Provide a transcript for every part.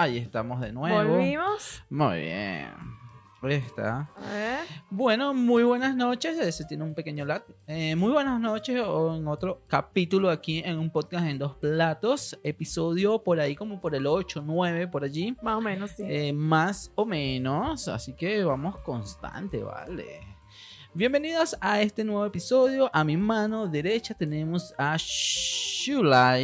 Ahí estamos de nuevo. Volvimos. Muy bien. Ahí está. A ver. Bueno, muy buenas noches. Ese tiene un pequeño lag. Eh, muy buenas noches o en otro capítulo aquí en un podcast en dos platos. Episodio por ahí como por el 8, 9, por allí. Más o menos, sí. Eh, más o menos. Así que vamos constante, vale. Bienvenidos a este nuevo episodio. A mi mano derecha tenemos a Shulai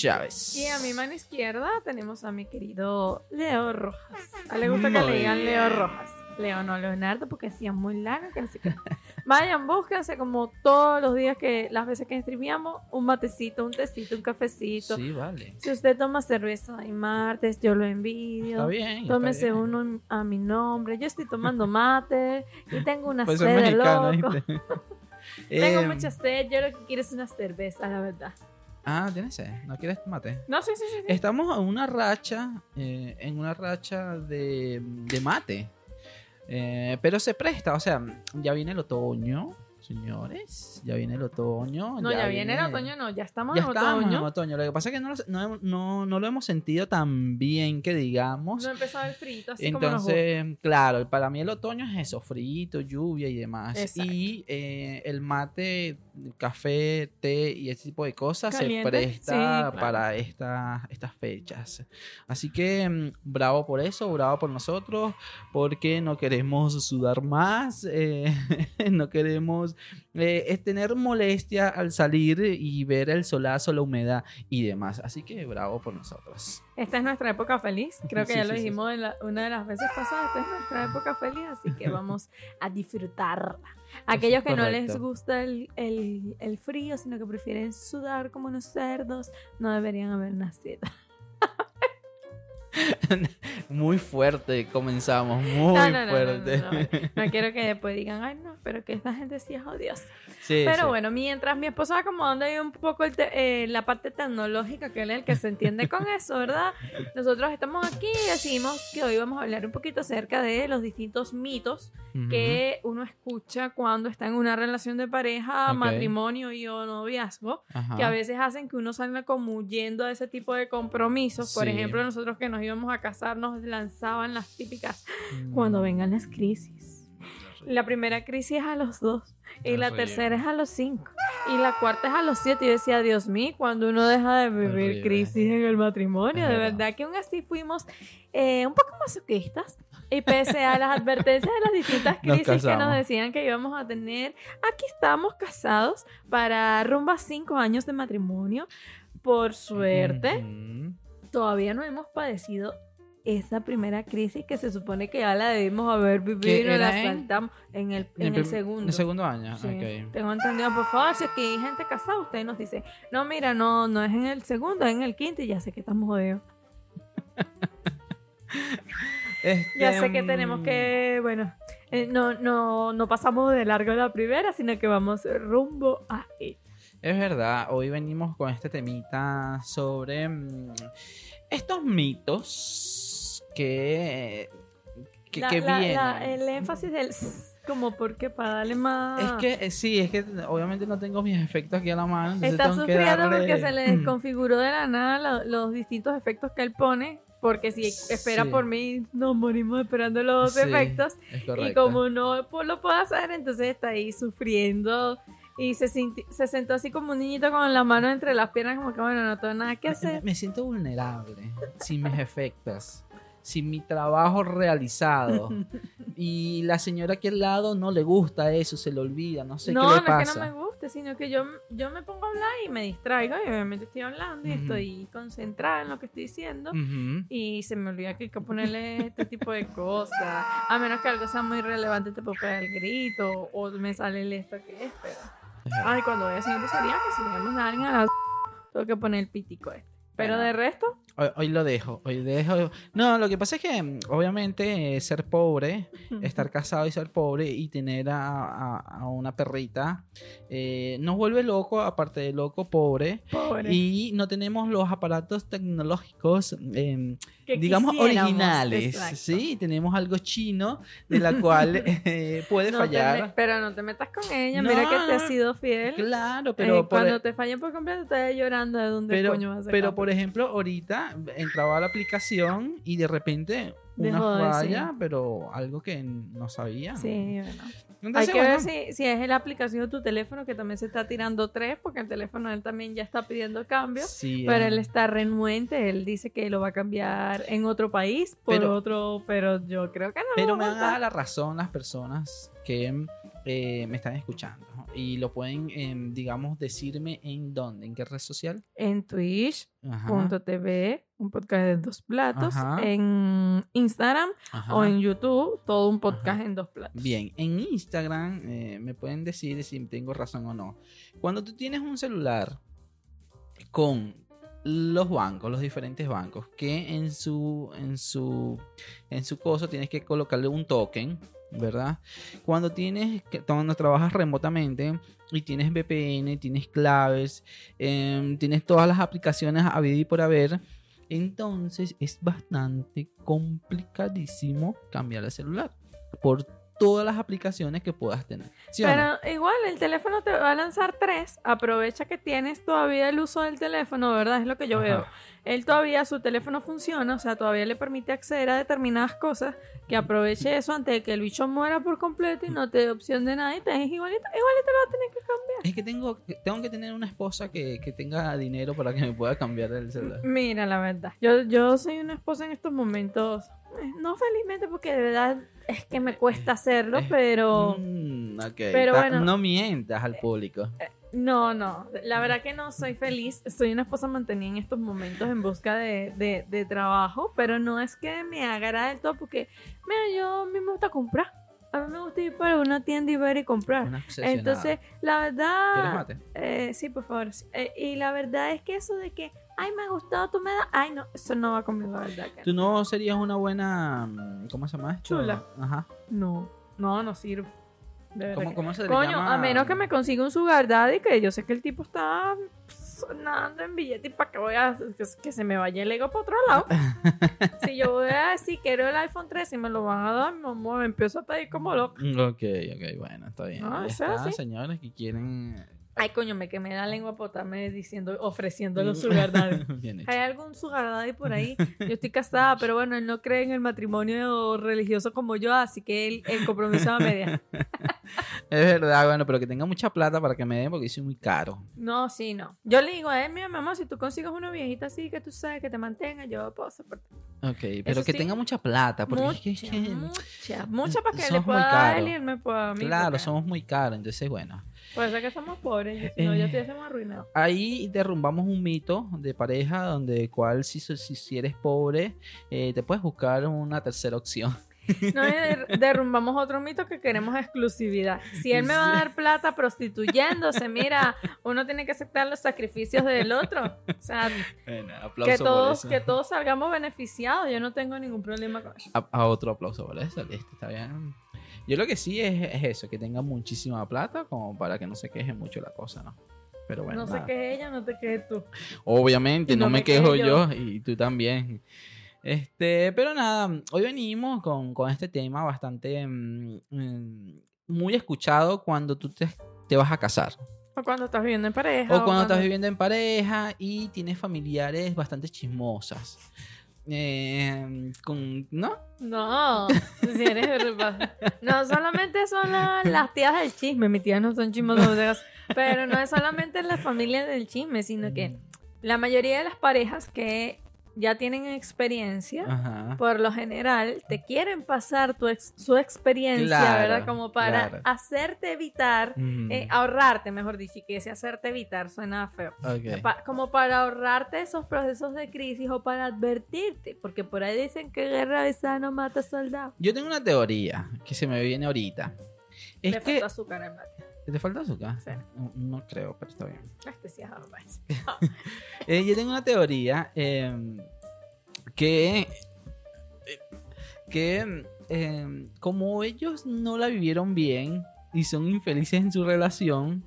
Chávez. Y a mi mano izquierda tenemos a mi querido Leo Rojas. A le gusta que le digan. Leo Rojas. Leo, no Leonardo, porque decía muy largo, que no sé qué. Vayan, búsquense como todos los días que, las veces que streameamos, un matecito, un tecito, un cafecito. Sí, vale. Si usted toma cerveza y martes, yo lo envidio. Está bien. está Tómese bien. uno a mi nombre. Yo estoy tomando mate y tengo una Pues sed de loco. Tengo Eh, mucha sed. Yo lo que quiero es una cerveza, la verdad. Ah, tienes sed. ¿No quieres mate? No, sí, sí, sí. sí. Estamos en una racha, eh, en una racha de, de mate. Eh, pero se presta, o sea, ya viene el otoño, señores. Ya viene el otoño. No, ya, viene el otoño, no, ya estamos Ya en estamos otoño. en otoño. Lo que pasa es que no, lo- no, no- no lo hemos sentido tan bien que digamos. No empezó el frito, así como nos Entonces, claro, para mí el otoño es eso, frito, lluvia y demás. Exacto. Y eh, el mate, café, té y ese tipo de cosas Caliente, se presta sí, claro. para esta- estas fechas. Así que mm, bravo por eso, bravo por nosotros, porque no queremos sudar más, eh, no queremos eh, es tener molestia al salir y ver el solazo, la humedad y demás. Así que bravo por nosotros. Esta es nuestra época feliz. Creo que Sí, ya sí, lo sí. dijimos en la- una de las veces pasadas. Esta es nuestra época feliz, así que vamos a disfrutarla. Aquellos que no les correcto. gusta el, el- el frío, sino que prefieren sudar como unos cerdos, no deberían haber nacido. Muy fuerte comenzamos, muy No, no, fuerte. no, no. Quiero que después digan, ay, no, pero que esta gente sí es odiosa. Sí, Pero sí. bueno, mientras mi esposo va acomodando ahí un poco el te- eh, la parte tecnológica, que él es el que se entiende con eso, ¿verdad? Nosotros estamos aquí y decimos que hoy vamos a hablar un poquito acerca de los distintos mitos Ujú. que uno escucha cuando está en una relación de pareja, Ok. matrimonio y o noviazgo, Ajá. que a veces hacen que uno salga como huyendo a ese tipo de compromisos. Por Sí. ejemplo, nosotros que nos íbamos a casar nos lanzaban las típicas Mm. cuando vengan las crisis. La primera crisis es a los dos. Y la tercera es a los cinco. Y la cuarta es a los siete. Y decía, Dios mío, cuando uno deja de vivir crisis en el matrimonio. Es de verdad. verdad que aún así fuimos eh, un poco masoquistas. Y pese a las advertencias de las distintas Nos crisis que nos decían que íbamos a tener, aquí estamos casados para rumbo a cinco años de matrimonio. Por suerte, Ujú. Todavía no hemos padecido esa primera crisis que se supone que ya la debimos haber vivido y la saltamos en el, En en el segundo. En el segundo año, Sí. Tengo entendido, por favor, si que hay gente casada, usted nos dice, no, mira, no, no es en el segundo, es en el quinto y ya sé que estamos jodidos. Ya Este, sé que tenemos que, bueno, eh, no, no, no pasamos de largo la primera, sino que vamos rumbo a ella. Es verdad, hoy venimos con este temita sobre mm, estos mitos que, que, La- que la- vienen. la- el énfasis del como porque para darle más... Es que eh, sí, es que obviamente no tengo mis efectos aquí a la mano. Está sufriendo darle- porque se le desconfiguró de la nada lo- los distintos efectos que él pone. Porque si espera Sí. por mí, nos morimos esperando los Sí, efectos. Y como no lo puedo hacer, entonces está ahí sufriendo. Y se, sentó así como un niñito con la mano entre las piernas, como que bueno, no tengo nada que hacer. Me, siento vulnerable sin mis efectos, sin mi trabajo realizado. y la señora aquí al lado no le gusta eso, se le olvida, no sé no, qué no le es que pasa. no me guste, sino que yo, yo me pongo a hablar y me distraigo. Y obviamente estoy hablando y estoy concentrada en lo que estoy diciendo. Y se me olvida que hay que ponerle este tipo de cosas. A menos que algo sea muy relevante, te puedo pegar el grito o me sale el esto que es. Pero... Ay, cuando voy a hacer sería que si vemos a alguien a la... Tengo que poner el pítico este. Pero Bueno. de resto, Hoy, hoy lo dejo, hoy dejo. No, lo que pasa es que mm, obviamente eh, ser pobre, estar casado y ser pobre y tener a, a- a una perrita eh, nos vuelve loco, aparte de loco, pobre. pobre. Y no tenemos los aparatos tecnológicos, eh, Que digamos, originales. exacto. Sí, tenemos algo chino de la cual eh, puede No fallar. pero no te metas con ella, No, mira que te has sido fiel. Claro, Eh, pero, por, cuando te fallen por completo, te vas llorando de dónde pero, coño vas a pero por ejemplo, ahorita entraba a la aplicación y de repente una Dejó de falla, sí. pero algo que no sabía. Sí, bueno. Entonces, Hay que bueno, ver si, si es la aplicación de tu teléfono que también se está tirando tres, porque el teléfono de él también ya está pidiendo cambios. sí, Pero ah, él está renuente, él dice que lo va a cambiar en otro país por Pero- otro, pero yo creo que no. Pero me van a dar aguantar. la razón las personas que eh, me están escuchando. Y lo pueden, em, digamos, decirme en dónde, en qué red social. En Twitch.tv, un podcast de dos platos. Ajá. En Instagram ajá. o en YouTube, todo un podcast en dos platos. Bien, en Instagram eh, me pueden decir si tengo razón o no. Cuando tú tienes un celular con los bancos, los diferentes bancos, que en su, en su, en su cosa tienes que colocarle un token, ¿verdad? Cuando tienes, cuando trabajas remotamente y tienes VPN, tienes claves, em, tienes todas las aplicaciones a y por haber, entonces es bastante complicadísimo cambiar el celular por todas las aplicaciones que puedas tener. ¿Sí o no? Pero igual el teléfono te va a lanzar tres. Aprovecha que tienes todavía el uso del teléfono, ¿verdad? Es lo que yo Ajá. veo. Él todavía, su teléfono funciona, o sea, todavía le permite acceder a determinadas cosas. Que aproveche eso antes de que el bicho muera por completo y no te dé opción de nada y te dejes igualito. Igualito lo va a tener que cambiar. Es que tengo, tengo que tener una esposa que, que tenga dinero para que me pueda cambiar el celular. Mira, la verdad. Yo, yo soy una esposa en estos momentos. Eh, No felizmente, porque de verdad es que me cuesta hacerlo, Eh, pero. Mm, pero bueno. No mientas al público. No, no, la verdad que no soy feliz. Soy una esposa mantenida en estos momentos en busca de, de- de trabajo, pero no es que me agrade del todo porque, mira, yo a mí me gusta comprar. A mí me gusta ir para una tienda y ver y comprar. Entonces, la ¿Quieres verdad... mate? eh, sí, por favor. Eh, y la verdad es que eso de que, ay, me gustó, tú me das... Ay, no, eso no va conmigo, la verdad. que ¿Tú no serías una buena. mm, ¿Cómo se llama esto? Chula. Ajá. No, no, no sirve. De ¿Cómo, se le Coño, llama? a menos que me consiga un sugar daddy, que yo sé que el tipo está sonando en billete y para que voy a que, que se me vaya el ego para otro lado. si yo voy a decir quiero el iPhone 13 y me lo van a dar, mi amor, me empiezo a pedir como loco. Ok, ok, bueno, está bien. No, está, así. señores que quieren. Ay, coño, me quemé la lengua por estarme diciendo, ofreciendo los sugar daddy. Bien hecho. ¿Hay algún sugar daddy por ahí? Yo estoy casada, pero bueno, él no cree en el matrimonio religioso como yo, así que él, el compromiso a media. Es verdad, bueno, pero que tenga mucha plata para que me den porque soy muy caro. No, sí, no. Yo le digo a él, mira, mamá, si tú consigues una viejita así que tú sabes que te mantenga, yo puedo soportar. Ok, pero Eso que sí, tenga mucha plata. Porque es que- es Mucha, que- mucha, mucha para que le pueda dar y él me pueda a mí. claro, porque somos muy caros, entonces bueno. Puede ser que somos pobres, si no, ya Eh. estuviésemos arruinados. Ahí derrumbamos un mito de pareja donde cual si, si, si eres pobre eh, te puedes buscar una tercera opción. No, derrumbamos otro mito que queremos exclusividad. Si él me va a dar plata prostituyéndose, mira, uno tiene que aceptar los sacrificios del otro. O sea, Bueno, que por todos, eso. que todos salgamos beneficiados. Yo no tengo ningún problema con eso. A, a otro aplauso por eso, listo, está bien. Yo lo que sí es, es eso, que tenga muchísima plata como para que no se queje mucho la cosa, ¿no? Pero bueno, no nada. qué es ella, no te quedes tú. Obviamente, no, no me me quejo quejo yo. y tú también. Este, pero nada, hoy venimos con, con este tema bastante mm, mm, muy escuchado cuando tú te, te vas a casar. O cuando estás viviendo en pareja. O cuando estás viviendo en pareja y tienes familiares bastante chismosas. Eh, con, ¿No? No, si eres. No solamente son la- las tías del chisme, mis tías no son chismosas, pero no es solamente la familia del chisme, sino que la mayoría de las parejas que ya tienen experiencia, Ajá. por lo general, te quieren pasar tu ex- su experiencia, Claro, ¿verdad? Como para claro. hacerte evitar, Mm, eh, ahorrarte, mejor dicho, que ese hacerte evitar suena feo. ok. Pa- como para ahorrarte esos procesos de crisis o para advertirte, porque por ahí dicen que guerra de sano mata soldado. Yo tengo una teoría que se me viene ahorita. Es Le que... azúcar en mate. ¿Te falta azúcar? Sí. No, no creo, pero está bien. Este sí es. Eh, yo tengo una teoría eh, que, eh, que eh, como ellos no la vivieron bien y son infelices en su relación,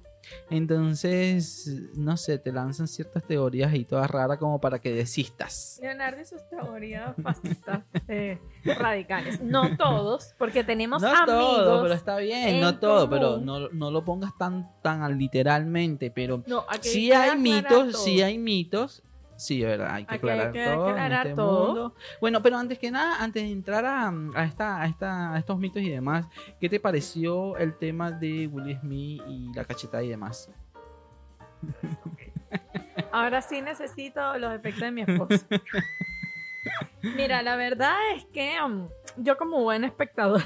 entonces, no sé, te lanzan ciertas teorías y todas raras como para que desistas. Leonardo y sus teorías fascistas eh, radicales. No todos, porque tenemos No amigos. todo, pero está bien, en no todo, pero no, no lo pongas tan, tan literalmente, pero No, sí hay mitos, todo. sí hay mitos Sí, es verdad, hay que Aquí hay aclarar que todo. aclarar este todo. mundo. Bueno, pero antes que nada, antes de entrar a, a esta, a, esta, a estos mitos y demás, ¿qué te pareció el tema de Will Smith y la cachetada y demás? Ahora sí necesito los efectos de mi esposo. Mira, la verdad es que um, yo como buen espectador,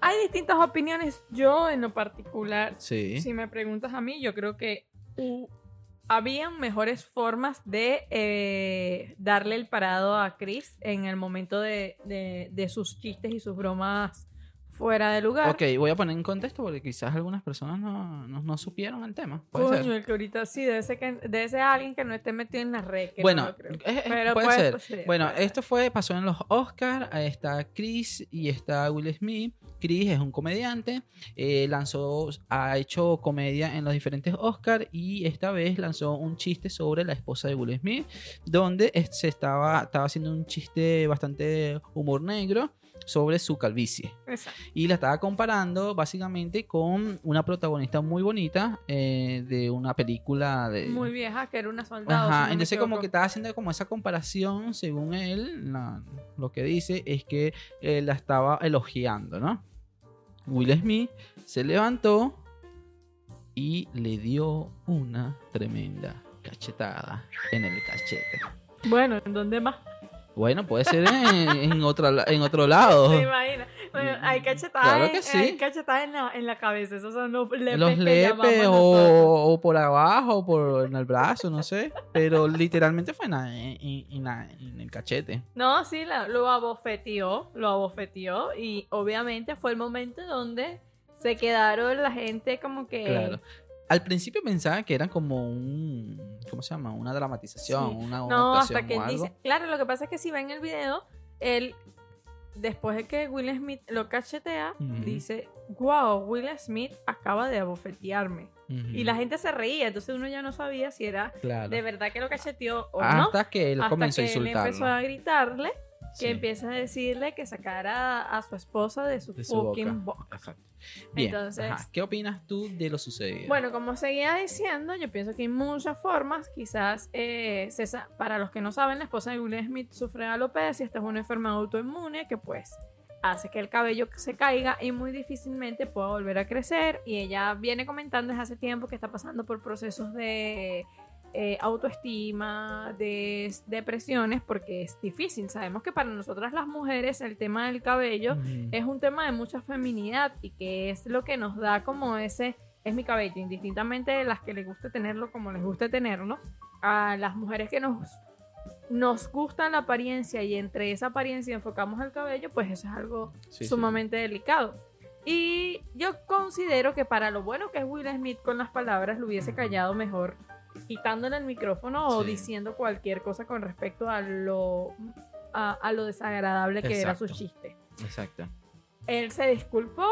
hay distintas opiniones. Yo en lo particular, Sí. si me preguntas a mí, yo creo que habían mejores formas de eh, darle el parado a Chris en el momento de, de- de sus chistes y sus bromas fuera de lugar. Ok, voy a poner en contexto porque quizás algunas personas no, no, no supieron el tema. Puede Coño, ser. el que ahorita sí, debe ser, que, debe ser alguien que no esté metido en la red. que no Bueno, lo creo. es- Pero puede, puede- ser. Bueno, puede ser. esto fue, pasó en los Oscars. Está Chris y está Will Smith. Chris es un comediante. eh, lanzó, ha hecho comedia en los diferentes Oscars y esta vez lanzó un chiste sobre la esposa de Will Smith, donde se estaba, estaba haciendo un chiste bastante humor negro sobre su calvicie. Exacto. Y la estaba comparando básicamente con una protagonista muy bonita eh, de una película de... Muy vieja, que era una soldado. si Ajá, no me entonces como que estaba haciendo como esa comparación, según él, la- lo que dice es que eh, la estaba elogiando, ¿no? Will Smith se levantó y le dio una tremenda cachetada en el cachete. Bueno, ¿en dónde más? Bueno, puede ser en, en otra la- en otro lado. ¿Te imaginas? Bueno, hay cachetadas. Claro en, que sí. hay cachetadas en, la, en la cabeza. Esos son los lepes. Los lepes o, o por abajo o por en el brazo, no sé. Pero literalmente fue en, el cachete. No, sí, la- lo abofeteó. Lo abofeteó. Y obviamente fue el momento donde se quedaron la gente como que. Claro. Al principio pensaba que era como un. ¿Cómo se llama? Una dramatización, Sí. una, una No, hasta que o él algo. dice. Claro, lo que pasa es que si ven el video, él, después de que Will Smith lo cachetea, dice: Wow, Will Smith acaba de abofetearme. Y la gente se reía, entonces uno ya no sabía si era Claro. de verdad que lo cacheteó o no. Hasta que él Hasta comenzó que a él empezó insultarlo. a gritarle, que Sí, empieza a decirle que sacara a su esposa de su de su fucking boca. boca. Exacto. Bien. Entonces- ajá. ¿Qué opinas tú de lo sucedido? Bueno, como seguía diciendo, yo pienso que hay muchas formas. Quizás, eh, para los que no saben, la esposa de Will Smith sufre de alopecia. Esta es una enfermedad autoinmune que, pues, hace que el cabello se caiga y muy difícilmente pueda volver a crecer. Y ella viene comentando desde hace tiempo que está pasando por procesos de eh, autoestima, de depresiones, porque es difícil. Sabemos que para nosotras las mujeres el tema del cabello es un tema de mucha feminidad y que es lo que nos da como ese es mi cabello, indistintamente de las que les guste tenerlo como les guste tenerlo, a las mujeres que nos nos gusta la apariencia y entre esa apariencia enfocamos el cabello, pues eso es algo Sí, sí. sumamente delicado. Y yo considero que para lo bueno que es Will Smith con las palabras, lo hubiese callado mejor quitándole el micrófono o diciendo cualquier cosa con respecto a lo, a, a lo desagradable que era su chiste. Exacto. Él se disculpó.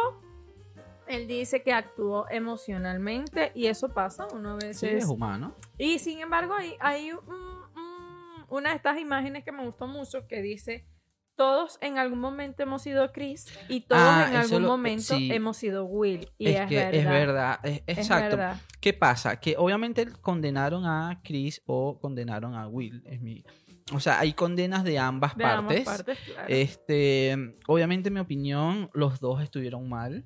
Él dice que actuó emocionalmente y eso pasa una vez. Sí, es humano. Y sin embargo, hay, hay un- un- una de estas imágenes que me gustó mucho que dice: Todos en algún momento hemos sido Chris y todos Ah, en algún lo- momento sí. hemos sido Will. Y es, es, que verdad. es verdad. es- es exacto. verdad. ¿Qué pasa? Que obviamente condenaron a Chris o condenaron a Will. Es mi... O sea, hay condenas de ambas De ambas partes. partes, claro. Este, obviamente, en mi opinión, los dos estuvieron mal.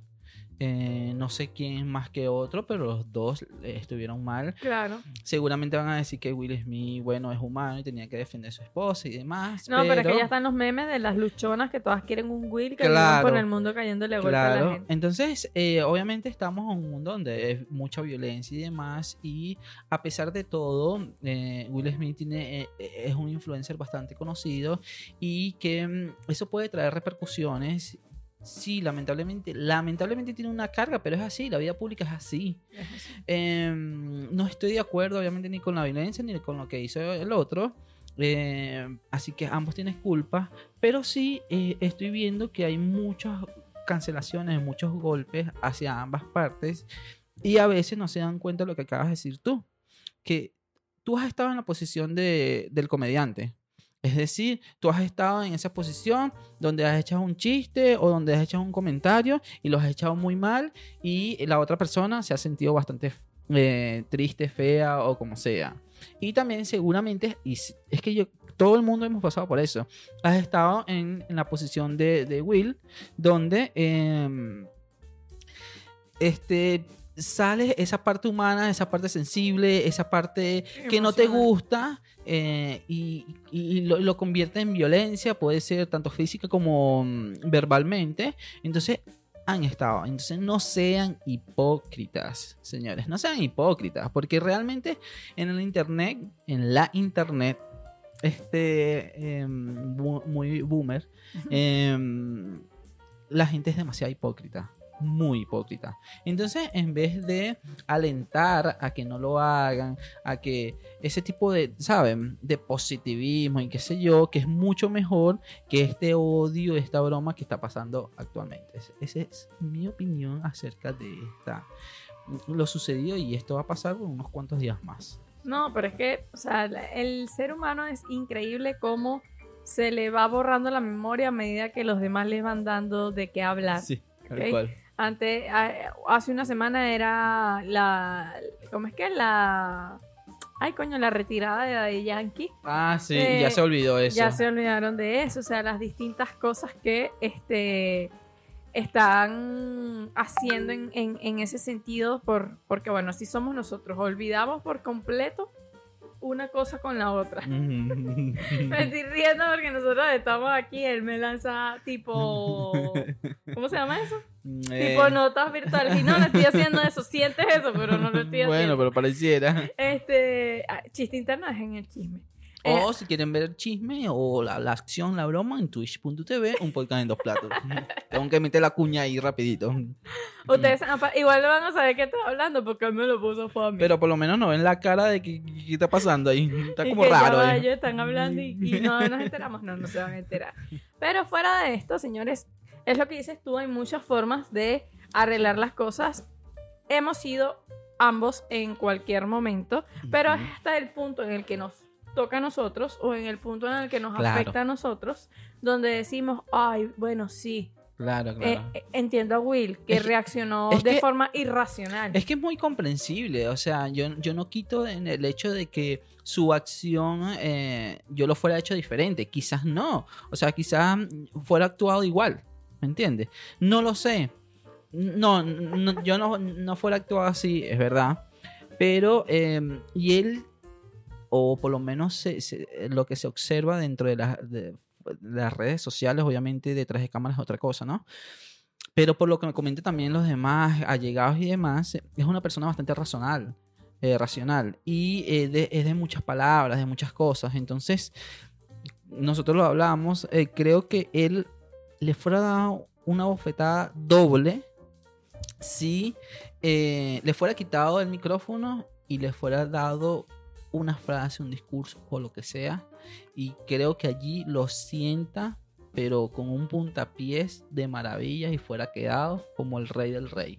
Eh, no sé quién es más que otro, pero los dos eh, estuvieron mal. Claro. Seguramente van a decir que Will Smith, bueno, es humano y tenía que defender a su esposa y demás. No, pero, es que ya están los memes de las luchonas que todas quieren un Will que Claro. por el mundo cayéndole golpe a la Claro, gente. entonces eh, obviamente estamos en un mundo donde hay mucha violencia y demás y a pesar de todo eh, Will Smith tiene, eh, es un influencer bastante conocido y que mm, eso puede traer repercusiones. Sí, lamentablemente, lamentablemente tiene una carga, pero es así, la vida pública es así. Es así. Em, no estoy de acuerdo, obviamente, ni con la violencia ni con lo que hizo el otro. Eh, así que ambos tienen culpa. Pero sí eh, estoy viendo que hay muchas cancelaciones, muchos golpes hacia ambas partes. Y a veces no se dan cuenta de lo que acabas de decir tú. Que tú has estado en la posición de, del comediante. Es decir, tú has estado en esa posición donde has echado un chiste o donde has echado un comentario y los has echado muy mal y la otra persona se ha sentido bastante eh, triste, fea o como sea. Y también seguramente, y es que yo, todo el mundo hemos pasado por eso, has estado en, la posición de, de Will, donde em, este, sale esa parte humana, esa parte sensible, esa parte que no te gusta eh, y, y lo, lo convierte en violencia, puede ser tanto física como mm, verbalmente. Entonces han estado. Entonces no sean hipócritas, señores, no sean hipócritas, porque realmente en el internet, en la internet, este em, bu- muy boomer, em, la gente es demasiado hipócrita. Muy hipócrita. Entonces, en vez de alentar a que no lo hagan, a que ese tipo de, ¿saben? De positivismo y qué sé yo, que es mucho mejor que este odio, esta broma que está pasando actualmente. Es- Esa es mi opinión acerca de esta, lo sucedido y esto va a pasar por unos cuantos días más. No, pero es que, o sea, el ser humano es increíble cómo se le va borrando la memoria a medida que los demás le van dando de qué hablar. Sí, tal cual. Antes, hace una semana era la, ¿cómo es que? La, ay coño, la retirada de Daddy Yankee. Ah, sí, Eh, ya se olvidó eso. Ya se olvidaron de eso, o sea, las distintas cosas que este, están haciendo en, en- en ese sentido, por, porque bueno, así somos nosotros, olvidamos por completo una cosa con la otra. Me estoy riendo porque nosotros estamos aquí, él me lanza tipo, ¿cómo se llama eso? Eh, Tipo notas virtuales. Y no, no estoy haciendo eso, sientes eso, pero no lo estoy Bueno, haciendo. pero pareciera. Este, ah, chiste interno es en el chisme. Eh, O si quieren ver el chisme o la, la acción, la broma en twitch.tv, un podcast en dos platos. Tengo que meter la cuña ahí rapidito. Ustedes igual no van a saber qué estoy hablando porque él me lo puso mí. Pero por lo menos no ven la cara de que- que está pasando ahí. Está Y como que ya raro. va, ahí. ellos están hablando y, y no nos enteramos. No, no se van a enterar. Pero fuera de esto, señores, es lo que dices tú, hay muchas formas de arreglar las cosas. Hemos sido ambos en cualquier momento, pero hasta el punto en el que nos toca a nosotros o en el punto en el que nos Claro. afecta a nosotros, donde decimos, ay, bueno, sí, Claro, eh, claro. eh, entiendo a Will, que Es reaccionó es de que- forma irracional. Es que es muy comprensible, o sea, yo, yo no quito en el hecho de que su acción eh, yo lo fuera hecho diferente, quizás no, o sea, quizás fuera actuado igual, ¿me entiendes? No lo sé, no, no- yo no, no fuera actuado así, es verdad, pero, eh, y él, o por lo menos se- lo que se observa dentro de, las de las redes sociales, obviamente detrás de cámaras es otra cosa, ¿no? Pero por lo que me comentan también los demás allegados y demás, eh, es una persona bastante racional, eh, racional y eh, es de muchas palabras, de muchas cosas. Entonces, nosotros lo hablamos, eh, creo que él le fuera dado una bofetada doble si eh, le fuera quitado el micrófono y le fuera dado una frase, un discurso o lo que sea. Y creo que allí lo sienta, pero con un puntapiés de maravilla y fuera quedado como el rey del rey.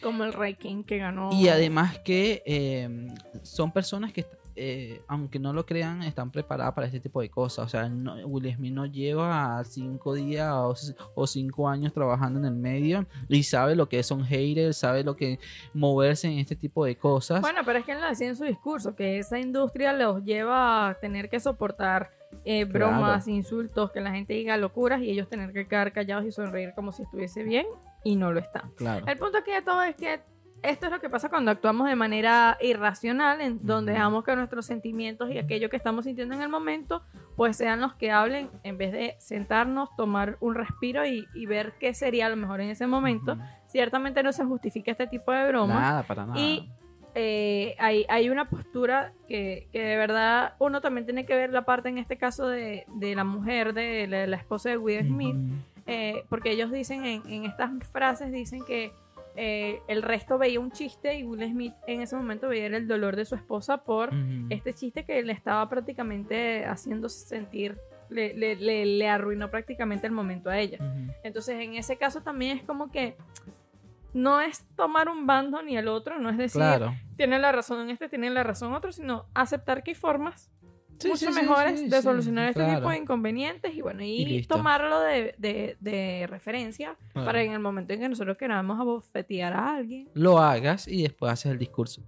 Como el Rey King que ganó. Y además que eh, son personas que, eh, aunque no lo crean, están preparadas para este tipo de cosas. O sea, no- Will Smith no lleva cinco días o, o cinco años trabajando en el medio y sabe lo que son haters, sabe lo que moverse en este tipo de cosas. Bueno, pero es que él lo decía en su discurso, que esa industria los lleva a tener que soportar eh, bromas, insultos, que la gente diga locuras y ellos tener que quedar callados y sonreír como si estuviese bien y no lo está. claro. El punto aquí de todo es que esto es lo que pasa cuando actuamos de manera irracional, en donde dejamos que nuestros sentimientos y aquello que estamos sintiendo en el momento, pues sean los que hablen, en vez de sentarnos, tomar un respiro y, y ver qué sería lo mejor en ese momento. Ciertamente no se justifica este tipo de bromas. Nada, para nada. Y eh, hay, hay una postura que, que de verdad uno también tiene que ver la parte en este caso de, de la mujer, de la, la esposa de Will Smith, eh, porque ellos dicen en, en estas frases, dicen que eh, el resto veía un chiste y Will Smith en ese momento veía el dolor de su esposa por este chiste que le estaba prácticamente haciendo sentir, le, le- le- le arruinó prácticamente el momento a ella. Entonces, en ese caso también es como que no es tomar un bando ni el otro, no es decir, Claro. tiene la razón este, tiene la razón otro, sino aceptar que hay formas Sí, mucho sí, mejores sí, de solucionar este claro. tipo de inconvenientes y bueno, y, tomarlo de, de- de referencia para en el momento en que nosotros queramos abofetear a alguien. Lo hagas y después haces el discurso.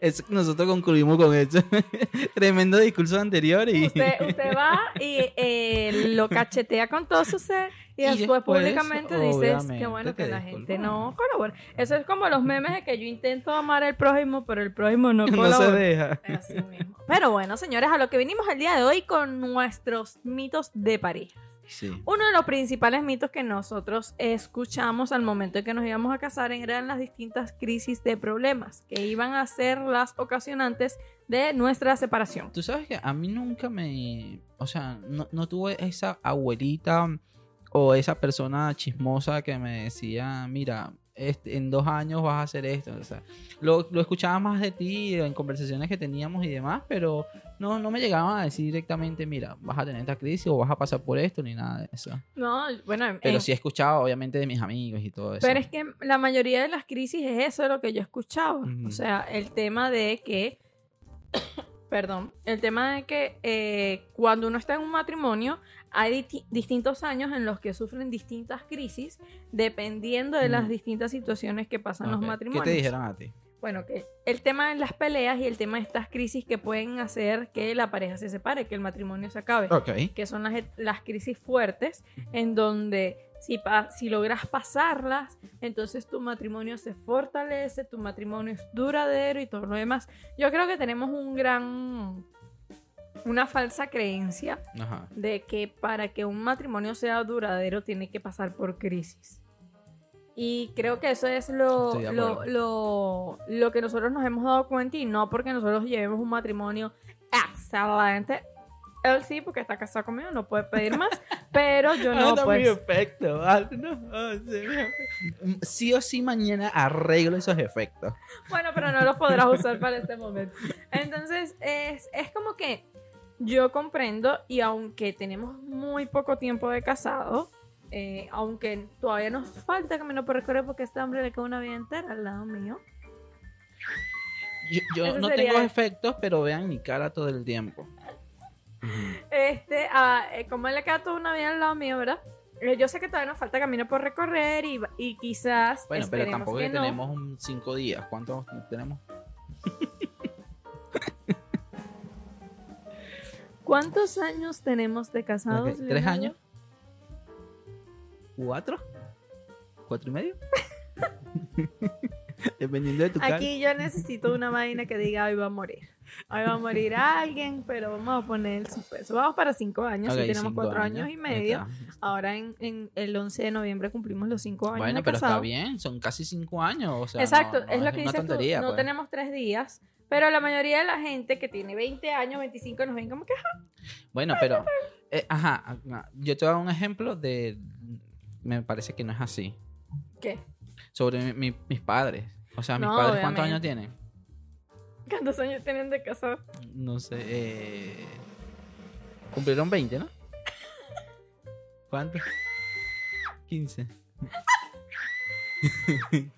Es- nosotros concluimos con eso. Tremendo discurso anterior y... Usted, usted va y eh, lo cachetea con todo su ser y, Y después, después, públicamente dices que bueno que la gente no colabora. Eso es como los memes de que yo intento amar al prójimo, pero el prójimo no no se colabora. deja. Así mismo. Pero bueno, señores, a lo que vinimos el día de hoy con nuestros mitos de pareja. Sí. Uno de los principales mitos que nosotros escuchamos al momento de que nos íbamos a casar eran las distintas crisis de problemas que iban a ser las ocasionantes de nuestra separación. Tú sabes que a mí nunca me... O sea, no, no tuve esa abuelita o esa persona chismosa que me decía, mira, este, en dos años vas a hacer esto. O sea, lo, lo escuchaba más de ti en conversaciones que teníamos y demás, pero no, no me llegaban a decir directamente, mira, vas a tener esta crisis o vas a pasar por esto, ni nada de eso. No, bueno, Pero en- sí he escuchado, obviamente, de mis amigos y todo eso. Pero es que la mayoría de las crisis es eso lo que yo escuchaba. Ujú. O sea, el tema de que, perdón, el tema de que eh, cuando uno está en un matrimonio hay disti- distintos años en los que sufren distintas crisis dependiendo de las distintas situaciones que pasan en Ok. los matrimonios. ¿Qué te dijeron a ti? Bueno, que el tema de las peleas y el tema de estas crisis que pueden hacer que la pareja se separe, que el matrimonio se acabe Ok. que son las, las crisis fuertes, en donde si, si logras pasarlas, entonces tu matrimonio se fortalece, tu matrimonio es duradero y todo lo demás. Yo creo que tenemos un gran, una falsa creencia Ajá. de que para que un matrimonio sea duradero tiene que pasar por crisis. Y creo que eso es lo, lo, lo, lo que nosotros nos hemos dado cuenta y no porque nosotros llevemos un matrimonio excelente. Él sí, porque está casado conmigo, no puede pedir más, pero yo no, Anda, mi pues. efecto, no, ah, sí. Sí o sí mañana arreglo esos efectos. Bueno, pero no los podrás usar para este momento. Entonces, es, es como que yo comprendo y aunque tenemos muy poco tiempo de casado, eh, aunque todavía nos falta camino por recorrer porque a este hombre le queda una vida entera al lado mío. Yo, no sería tengo efectos, pero vean mi cara todo el tiempo. Este, ah, eh, como él le queda toda una vida al lado mío, ¿verdad? Eh, yo sé que todavía nos falta camino por recorrer y, y quizás. Bueno, pero tampoco que que no. tenemos un cinco días. ¿Cuántos tenemos? ¿Cuántos años tenemos de casados? ¿Tres años? ¿Cuatro? ¿Cuatro y medio? Dependiendo de tu cara. Aquí yo necesito una vaina que diga hoy va a morir. Hoy va a morir alguien, pero vamos a poner el suspenso. Vamos para cinco años, Ok, si tenemos cuatro años, y medio. está. Ahora en, en el 11 de noviembre cumplimos los cinco años Bueno, de pero está bien. Son casi cinco años. O sea, Exacto, no- no es lo que dices tú. No pues. tenemos tres días, pero la mayoría de la gente que tiene 20 años, 25, nos ven como que, "Ajá, Bueno, pero, eh, ajá, ajá, yo te voy a dar un ejemplo de, me parece que no es así, ¿qué? sobre mi- mi- mis padres. O sea, mis No, padres, ¿cuántos años tienen? ¿Cuántos años tienen de casado? No sé, eh, cumplieron 20, ¿no? ¿Cuántos? 15.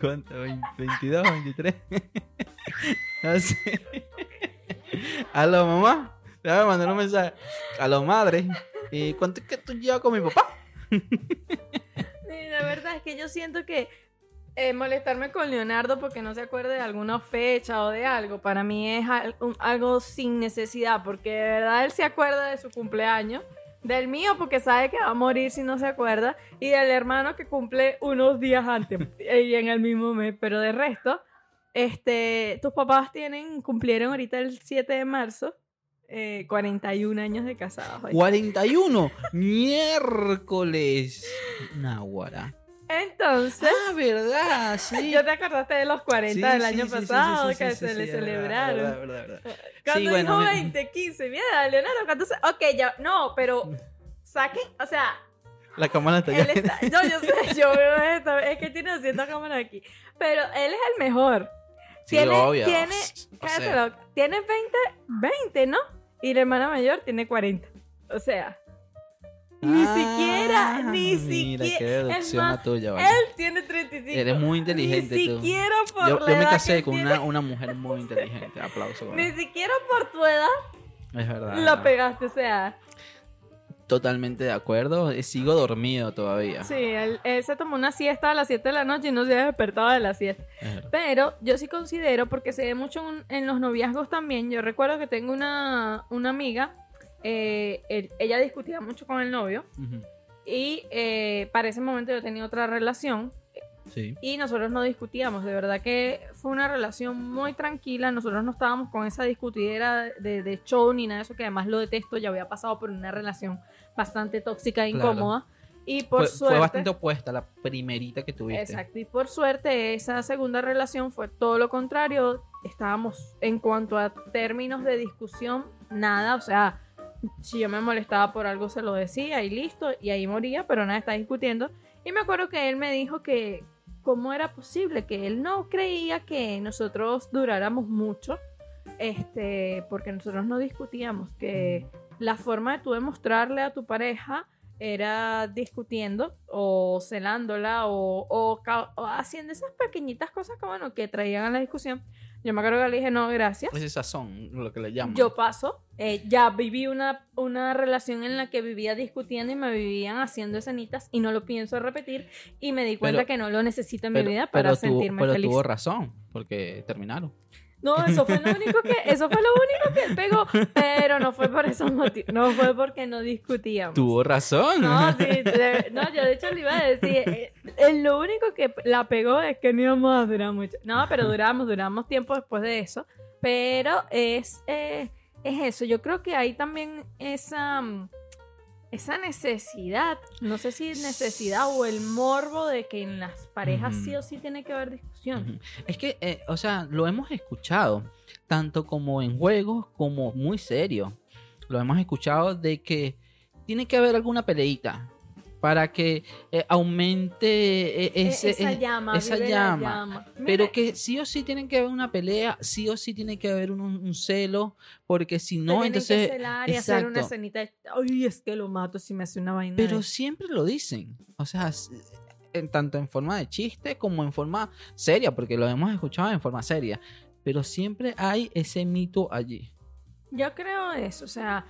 ¿Cuánto? ¿Vein- ¿22, 23? No sé. Aló, mamá. Déjame mandar un mensaje. Aló, madre. ¿Y cuánto es que tú llevas con mi papá? Sí, la verdad es que yo siento que eh, molestarme con Leonardo porque no se acuerde de alguna fecha o de algo, para mí es algo sin necesidad, porque de verdad él se acuerda de su cumpleaños, del mío porque sabe que va a morir si no se acuerda, y del hermano que cumple unos días antes y en el mismo mes, pero de resto, este, tus papás tienen, cumplieron ahorita el 7 de marzo. eh, 41 años de casados. oye. 41. Miércoles. Nahuara. Entonces, Ah, ¿verdad? Sí. ¿Ya te acordaste de los 40 Sí, del año sí, pasado sí, que se le es verdad, celebraron? verdad, verdad, verdad. Cuando bueno, dijo mi- 20, 15, mira, Leonardo, ¿cuántos? Ok, ya, no, pero saquen, o sea, La cámara está está, no, yo sé, yo veo esto, es que tiene 200 cámaras aquí, pero él es el mejor. Sí, tiene, obvio. tiene, sea, tiene 20, 20, ¿no? Y la hermana mayor tiene 40. O sea, ni ah, siquiera, ni Mira, qué siquiera. Es deducción más, tuya, vale. él tiene 35. Eres muy inteligente Ni tú. siquiera por Yo, la yo me casé con una, una mujer muy inteligente. Aplauso. Ni bueno. siquiera por tu edad Es verdad. la pegaste, o sea. Totalmente de acuerdo. Eh, Sigo dormido todavía. Sí, él, él se tomó una siesta a las 7 de la noche y no se había despertado de la siesta. Pero yo sí considero, porque se ve mucho en, en los noviazgos también, yo recuerdo que tengo una, una amiga, eh, él- ella discutía mucho con el novio y eh, para ese momento yo tenía otra relación Sí. y nosotros no discutíamos, de verdad que fue una relación muy tranquila, nosotros no estábamos con esa discutidera de, de show ni nada de eso, que además lo detesto, ya había pasado por una relación bastante tóxica e Claro. incómoda. Y por Fue, suerte... fue bastante opuesta a la primerita que tuviste. Exacto, y por suerte esa segunda relación fue todo lo contrario. Estábamos en cuanto a términos de discusión, nada, o sea, si yo me molestaba por algo se lo decía y listo, y ahí moría, pero nada, está discutiendo. Y me acuerdo que él me dijo que cómo era posible, que él no creía que nosotros duráramos mucho, este, porque nosotros no discutíamos, que la forma de tú demostrarle a tu pareja era discutiendo o celándola o, o o haciendo esas pequeñitas cosas que, bueno, que traían a la discusión. Yo me acuerdo que le dije, no, gracias. Ese sazón, lo que le llaman. Yo paso. Eh, ya viví una, una relación en la que vivía discutiendo y me vivían haciendo escenitas y no lo pienso repetir y me di cuenta Pero- que no lo necesito en pero, mi vida para pero sentirme pero feliz. tuvo razón, porque terminaron. No, eso fue lo único que, eso fue lo único que pegó, pero no fue por esos motivos, no fue porque no discutíamos. Tuvo razón. No, sí, de- no, yo de hecho le iba a decir, eh, eh, lo único que la pegó es que no íbamos a durar mucho. No, pero duramos, duramos tiempo después de eso, pero es, eh, es eso, yo creo que hay también esa, mm, esa necesidad, no sé si necesidad o el morbo de que en las parejas sí o sí tiene que haber discusión. Es que, eh, o sea, lo hemos escuchado, tanto como en juegos como muy serio. Lo hemos escuchado de que tiene que haber alguna peleita para que eh, aumente eh, E- ese, esa llama, esa vive la llama. llama. Pero que sí o sí tiene que haber una pelea, sí o sí tiene que haber un, un celo, porque si no, entonces... que celar y hacer una exacto. escenita. de, Ay, es que lo mato si me hace una vaina. Pero de- siempre lo dicen. O sea, en, tanto en forma de chiste como en forma seria, porque lo hemos escuchado en forma seria. Pero siempre hay ese mito allí. Yo creo eso, o sea,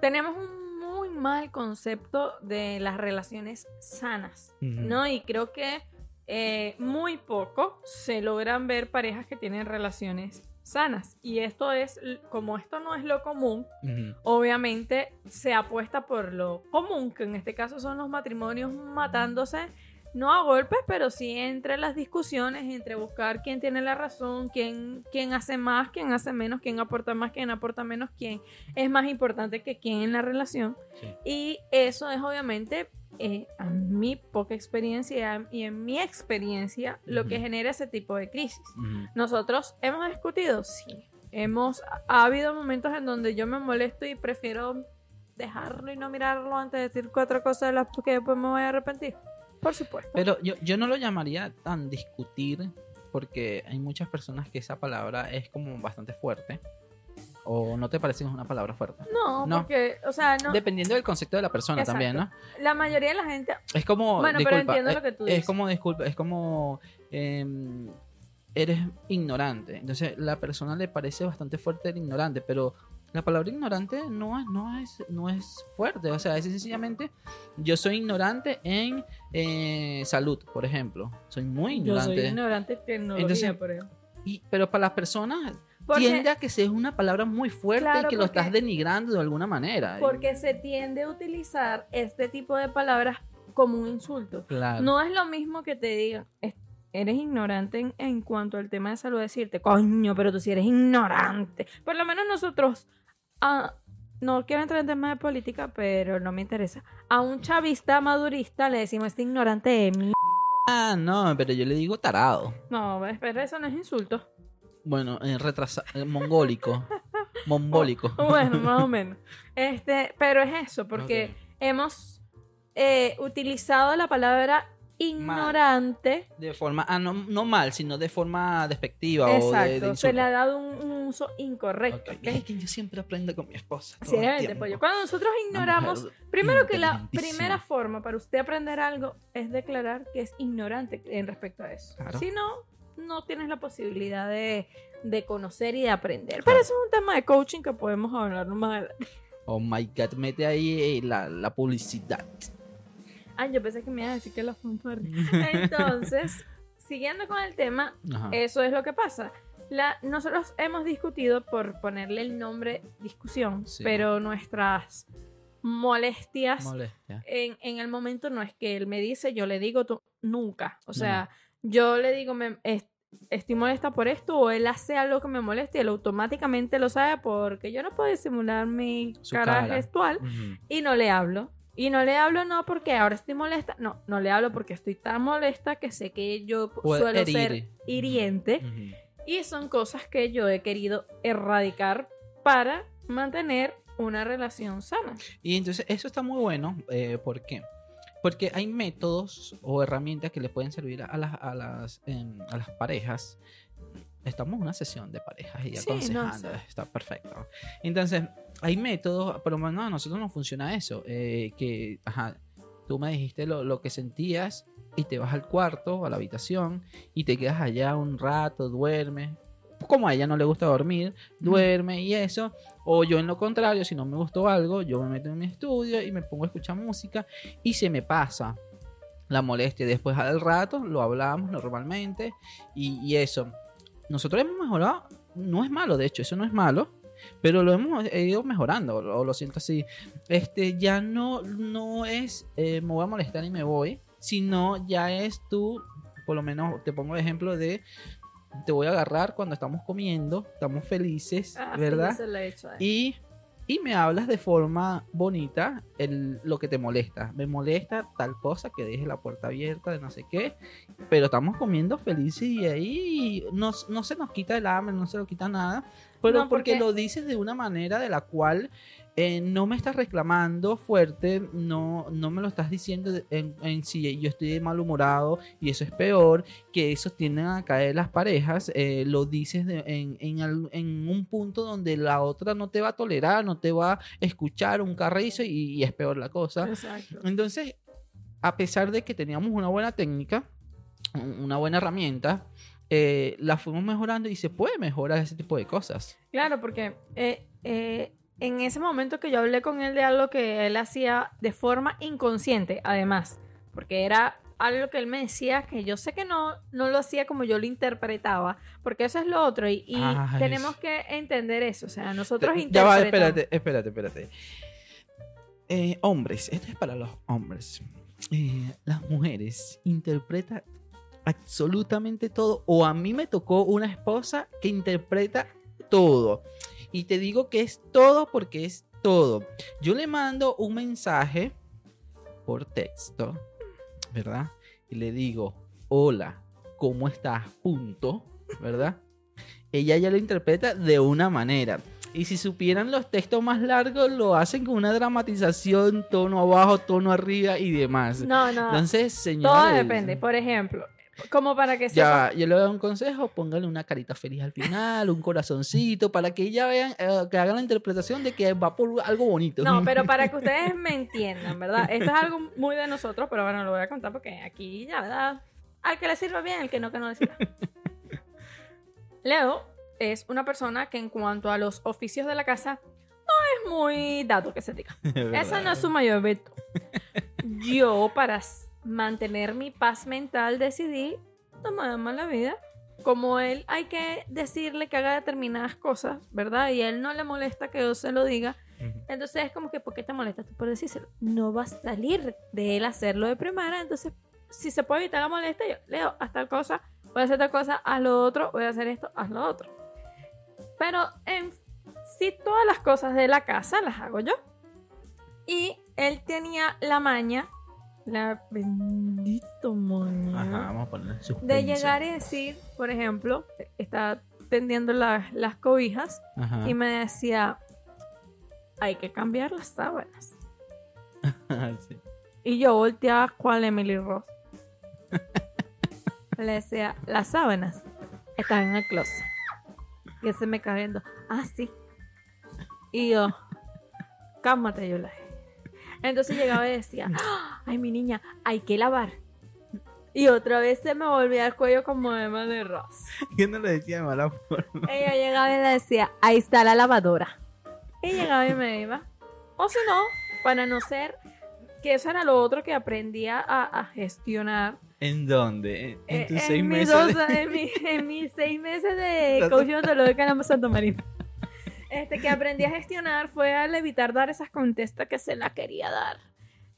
tenemos un muy mal concepto de las relaciones sanas, ¿no? Y creo que eh, muy poco se logran ver parejas que tienen relaciones sanas. Y esto es, como esto no es lo común, Ujú. obviamente se apuesta por lo común, que en este caso son los matrimonios matándose, no a golpes, pero sí entre las discusiones, entre buscar quién tiene la razón, quién, quién hace más, quién hace menos, quién aporta más, quién aporta menos, quién es más importante que quién en la relación. Sí. Y eso es obviamente, eh, a mi poca experiencia y en mi experiencia, lo que genera ese tipo de crisis. Nosotros hemos discutido, sí. Hemos, ha habido momentos en donde yo me molesto y prefiero dejarlo y no mirarlo antes de decir cuatro cosas de las que después me voy a arrepentir. Por supuesto. Pero yo, yo no lo llamaría tan discutir, porque hay muchas personas que esa palabra es como bastante fuerte. ¿O no te parece que es una palabra fuerte? No, no. porque, o sea, no, Dependiendo del concepto de la persona Exacto. también, ¿no? la mayoría de la gente, Es como. Bueno, pero disculpa, entiendo eh, lo que tú Es dices. como, disculpa, es como. em, eres ignorante. Entonces, la persona le parece bastante fuerte el ignorante, pero la palabra ignorante no es, no es, no es fuerte. O sea, es sencillamente. Yo soy ignorante en eh, salud, por ejemplo. Soy muy yo ignorante. soy ignorante en tecnología, Entonces, por ejemplo. Y, pero para las personas Porque- tiende a que sea una palabra muy fuerte Claro, y que lo porque- estás denigrando de alguna manera. Porque se tiende a utilizar este tipo de palabras como un insulto. Claro. No es lo mismo que te digan, "Es- eres ignorante en, en cuanto al tema de salud, decirte, coño, pero tú sí eres ignorante. Por lo menos nosotros, no quiero entrar en temas de política, pero no me interesa. A un chavista madurista le decimos, este ignorante de mí. Ah, no, pero yo le digo tarado. No, espera, eso no es insulto. Bueno, eh, retrasa- eh, mongólico. Mombólico. Bueno, más o menos. Este, pero es eso, porque hemos eh, utilizado la palabra ignorante. De forma, ah, no, no mal, sino de forma despectiva o de, de Exacto, se le ha dado un, un uso incorrecto. Ok. ¿ok? Es que yo siempre aprendo con mi esposa. todo el Seriamente, tiempo. pollo. Cuando nosotros ignoramos, primero que la primera forma para usted aprender algo es declarar que es ignorante en respecto a eso. Claro. Si no, no tienes la posibilidad de, de conocer y de aprender. Claro. Pero eso es un tema de coaching que podemos hablar más adelante. Oh my god, mete ahí eh, la, la publicidad. Ay, yo pensé que me iba a decir que los fanfarrias. Entonces, siguiendo con el tema, Ajá. eso es lo que pasa. La, nosotros hemos discutido por ponerle el nombre discusión, Sí. pero nuestras molestias Molestia. en, en el momento no es que él me dice, yo le digo tú, nunca. O sea, yo le digo, me, es- estoy molesta por esto, o él hace algo que me molesta y él automáticamente lo sabe porque yo no puedo disimular mi cara, cara. gestual Ujú. y no le hablo. Y no le hablo no porque ahora estoy molesta, no, no le hablo porque estoy tan molesta que sé que yo suelo herir. ser hiriente y son cosas que yo he querido erradicar para mantener una relación sana. Y entonces eso está muy bueno. Eh, ¿Por qué? Porque hay métodos o herramientas que le pueden servir a las, a las, em, a las parejas. Estamos en una sesión de parejas y Sí, no, aconsejando. Está perfecto. Entonces, hay métodos, pero bueno, a nosotros nos funciona eso. eh, que, ajá, tú me dijiste lo, lo que sentías y te vas al cuarto, a la habitación, y te quedas allá un rato, duermes. Como a ella no le gusta dormir, duerme y eso. O yo en lo contrario, si no me gustó algo, yo me meto en mi estudio y me pongo a escuchar música y se me pasa la molestia. Después al rato lo hablamos normalmente y, y eso. Nosotros hemos mejorado, no es malo, de hecho, eso no es malo, pero lo hemos ido mejorando, o lo siento así. Este, ya no, no es eh, me voy a molestar y me voy, sino ya es tú, por lo menos te pongo el ejemplo de te voy a agarrar cuando estamos comiendo, estamos felices, Ah, sí, ¿verdad? eso lo he hecho. eh. Y, y me hablas de forma bonita el, lo que te molesta. Me molesta tal cosa que dejes la puerta abierta de no sé qué. Pero estamos comiendo felices y ahí no, no se nos quita el hambre, no se nos quita nada. Pero No, porque... porque- lo dices de una manera de la cual eh, no me estás reclamando fuerte, no, no me lo estás diciendo en, en si yo estoy malhumorado y eso es peor, que eso tienden a caer las parejas, eh, lo dices de- en, en, un punto donde la otra no te va a tolerar, no te va a escuchar un carrizo y, y es peor la cosa. Exacto. Entonces, a pesar de que teníamos una buena técnica, un- una buena herramienta, eh, la fuimos mejorando y se puede mejorar ese tipo de cosas. Claro, porque eh, eh, en ese momento que yo hablé con él de algo que él hacía de forma inconsciente, además, porque era algo que él me decía que yo sé que no, no lo hacía como yo lo interpretaba, porque eso es lo otro, y, y Ay. tenemos que entender eso, o sea, nosotros Ya va, espérate, espérate, espérate. Eh, hombres, esto es para los hombres. Eh, las mujeres interpretan absolutamente todo. O a mí me tocó una esposa que interpreta todo. Y te digo que es todo porque es todo. Yo le mando un mensaje por texto, ¿verdad? Y le digo, hola, ¿cómo estás? Punto, ¿verdad? Ella ya lo interpreta de una manera. Y si supieran los textos más largos, lo hacen con una dramatización, tono abajo, tono arriba y demás. No, no, Entonces, señores. todo depende. Por ejemplo, como para que Ya, sepa, yo le doy un consejo, póngale una carita feliz al final, un corazoncito, para que ella vean, eh, que hagan la interpretación de que va por algo bonito. No, pero para que ustedes me entiendan, ¿verdad? Esto es algo muy de nosotros, pero bueno, lo voy a contar porque aquí ya, ¿verdad? Al que le sirva bien, al que no, que no le sirva. Leo es una persona que en cuanto a los oficios de la casa no es muy dato que se diga. Esa no es su mayor virtud. Yo, para mantener mi paz mental, decidí tomarme la vida. Como él, hay que decirle que haga determinadas cosas, ¿verdad? Y a él no le molesta que yo se lo diga. Entonces es como que, ¿por qué te molestas tú por decírselo? No va a salir de él hacerlo de primera. Entonces, si se puede evitar la molestia, yo leo, haz tal cosa, voy a hacer tal cosa, haz lo otro, voy a hacer esto, haz lo otro. Pero en sí, todas las cosas de la casa las hago yo. Y él tenía la maña, la bendito maña, Ajá, vamos a poner de llegar y decir, por ejemplo, está tendiendo la- las cobijas Ajá. y me decía, hay que cambiar las sábanas. Sí. Y yo volteaba cual Emily Ross. Le decía, las sábanas están en el closet. Y él se me cae viendo, ah, sí. Y yo, cálmate, yo la Entonces llegaba y decía, "Ah, ay, mi niña, hay que lavar. Y otra vez se me volvía el cuello como Emily Ross. Yo no le decía de mala forma. Ella llegaba y le decía, ahí está la lavadora. Y llegaba y me iba. O si no, para no ser, que eso era lo otro que aprendía a, a gestionar. ¿En dónde? ¿En, en eh, tus en seis mis meses? dos- de- en, mi- en mis seis meses de coaching ontológico en la Santa Marina. Este, que aprendí a gestionar fue al evitar dar esas contestas que se la quería dar.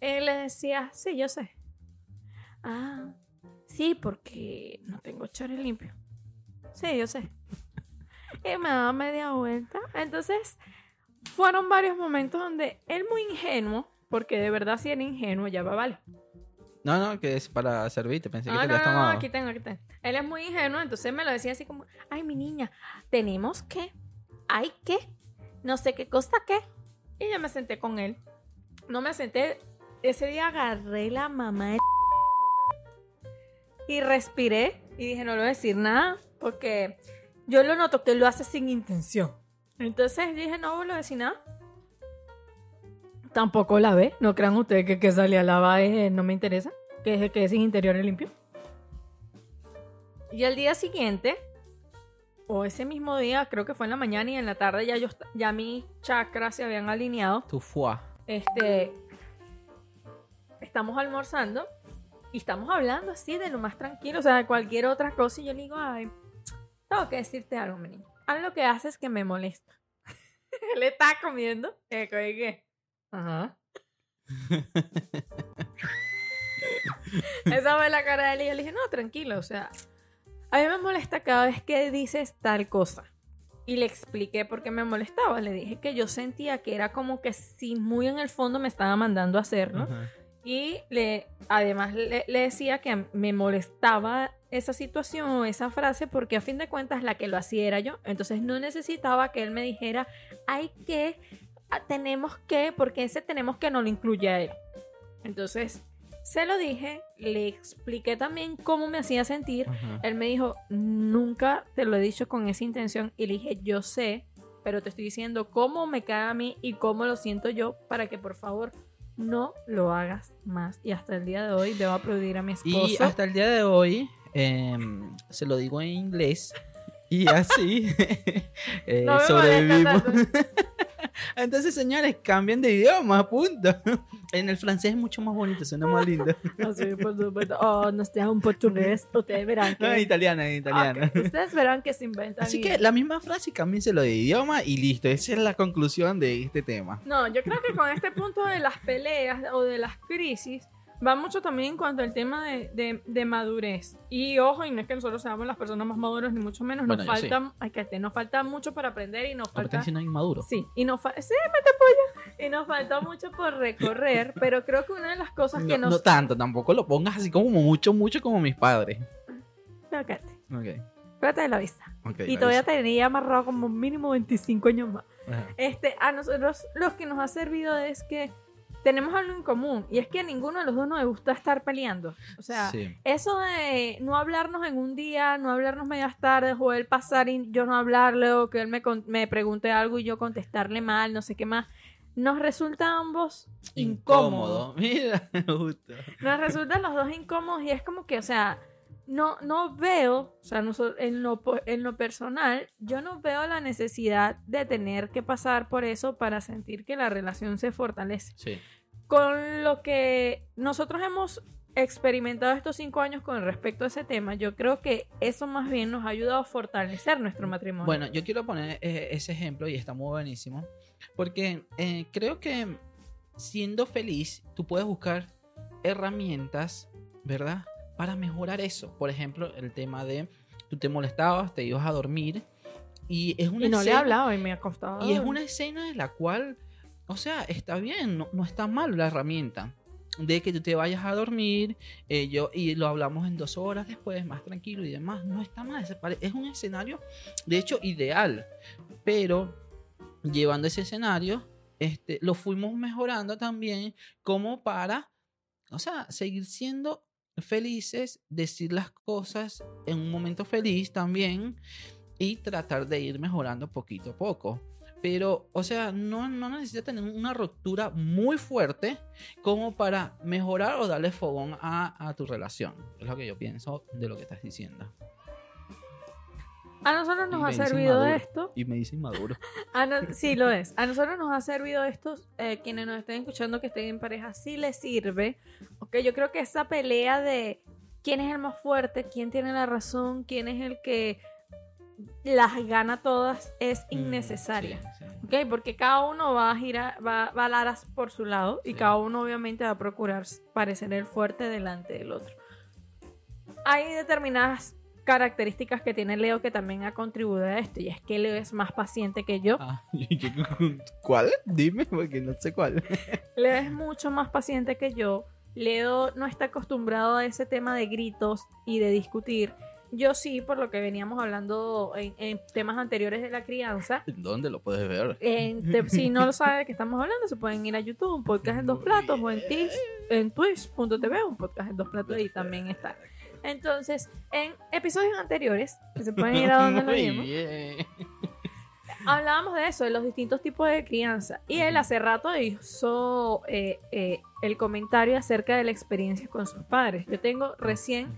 Él le decía, sí, yo sé. Ah, sí, porque no tengo chores limpio. Sí, yo sé. Y me daba media vuelta. Entonces, fueron varios momentos donde él muy ingenuo, porque de verdad sí era ingenuo, ya va, vale. No, no, que es para servirte. Pensé que te no, lo no, has no, tomado. aquí tengo, aquí tengo. Él es muy ingenuo, entonces me lo decía así como, ay, mi niña, tenemos que, hay que, no sé qué cosa qué. Y yo me senté con él. No me senté, ese día agarré la mamá de y respiré y dije, no le voy a decir nada, porque yo lo noto que lo hace sin intención. Entonces dije, no voy a decir nada. Tampoco la ve. No crean ustedes que que salía a lavar eh, no me interesa. Que, que sin interior limpio. Y al día siguiente, o ese mismo día, creo que fue en la mañana y en la tarde, ya, yo, ya mis chakras se habían alineado. Tu fuá. Este, estamos almorzando y estamos hablando así de lo más tranquilo, o sea, de cualquier otra cosa. Y yo le digo, ay, tengo que decirte algo, mi niño. Algo que haces que me molesta. Él está comiendo. ¿Qué? ¿Qué? qué? Ajá. Esa fue la cara de él y yo le dije, no, tranquilo, o sea, a mí me molesta cada vez que dices tal cosa. Y le expliqué por qué me molestaba. Le dije que yo sentía que era como que si muy en el fondo me estaba mandando a hacerlo. Ajá. Y le, además le, le decía que me molestaba esa situación o esa frase porque a fin de cuentas la que lo hacía era yo. Entonces no necesitaba que él me dijera, hay que, ah, tenemos que, porque ese tenemos que no lo incluye a él. Entonces se lo dije, le expliqué también cómo me hacía sentir. Él me dijo, nunca te lo he dicho con esa intención. Y le dije, yo sé, pero te estoy diciendo cómo me cae a mí y cómo lo siento yo para que por favor no lo hagas más. Y hasta el día de hoy debo aplaudir a mi esposo. Y hasta el día de hoy, em, se lo digo en inglés. Y así eh, No sobrevivimos. Entonces, señores, cambien de idioma, punto. En el francés es mucho más bonito, suena más lindo. Así, por supuesto. Oh, no sea un portugués. Ustedes verán que... No, en italiano, en italiano. Ok, Ustedes verán que se inventan. Así y- que la misma frase, cámbienselo de idioma y listo. Esa es la conclusión de este tema. No, yo creo que con este punto de las peleas o de las crisis va mucho también en cuanto al tema de, de- de madurez. Y ojo, y no es que nosotros seamos las personas más maduras, ni mucho menos. Bueno, nos, sí. falta, ay, cállate, nos falta mucho para aprender y nos falta... si no inmaduro. Sí, y nos, fa- sí. Y nos falta mucho por recorrer, pero creo que una de las cosas que No, nos... no tanto, tampoco lo pongas así como mucho, mucho como mis padres. Pero cállate, Ok, espérate de la vista. ok. y la todavía vista. tenía amarrado como mínimo 25 años más. Ajá. Este, a nosotros lo que nos ha servido es que tenemos algo en común y es que a ninguno de los dos nos gusta estar peleando. O sea, Sí. eso de no hablarnos en un día, no hablarnos medias tardes o él pasar y yo no hablarle o que él me, me pregunte algo y yo contestarle mal, no sé qué más, nos resulta a ambos incómodo. Incómodo. Mira, gusta. Nos resultan los dos incómodos y es como que, o sea, no, no veo, o sea, en, lo, en lo personal, yo no veo la necesidad de tener que pasar por eso para sentir que la relación se fortalece. Sí. Con lo que nosotros hemos experimentado estos cinco años con respecto a ese tema, yo creo que eso más bien nos ha ayudado a fortalecer nuestro matrimonio. Bueno, yo quiero poner eh, ese ejemplo y está muy buenísimo. Porque eh, creo que siendo feliz, tú puedes buscar herramientas, ¿verdad? Para mejorar eso. Por ejemplo, el tema de tú te molestabas, te ibas a dormir. Y es una y no le he escena- hablado y me ha costado. Y es una escena en la cual, o sea, está bien, no, no está mal la herramienta. De que tú te vayas a dormir, eh, yo, y lo hablamos en dos horas después, más tranquilo y demás. No está mal, es un escenario, de hecho, ideal. Pero llevando ese escenario, este, lo fuimos mejorando también como para, o sea, seguir siendo felices, decir las cosas en un momento feliz también y tratar de ir mejorando poquito a poco. Pero, o sea, no, no necesita tener una ruptura muy fuerte como para mejorar o darle fogón a, a tu relación. Es lo que yo pienso de lo que estás diciendo. A nosotros nos ha servido esto. Y me dice inmaduro. A no- sí, lo es. A nosotros nos ha servido esto. eh, quienes nos estén escuchando que estén en pareja, sí les sirve. Ok, yo creo que esa pelea de quién es el más fuerte, quién tiene la razón, quién es el que las gana todas es innecesaria. Mm, sí, sí. ¿ok? Porque cada uno va a girar, va, va a dar as- por su lado y cada uno obviamente va a procurar parecer el fuerte delante del otro. Hay determinadas características que tiene Leo que también ha contribuido a esto y es que Leo es más paciente que yo. Ah, ¿y qué- ¿Cuál? Dime, porque no sé cuál. Leo es mucho más paciente que yo. Leo no está acostumbrado a ese tema de gritos y de discutir. Yo sí, por lo que veníamos hablando en, en temas anteriores de la crianza, ¿Dónde lo puedes ver? En- si no lo sabe de qué estamos hablando, se pueden ir a YouTube, un podcast en dos platos, o en, en twitch.tv, un podcast en dos platos, y también está. Entonces, en episodios anteriores, que se pueden ir a donde lo vimos, hablábamos de eso, de los distintos tipos de crianza. Y él hace rato hizo eh, eh, el comentario acerca de la experiencia con sus padres. Yo tengo recién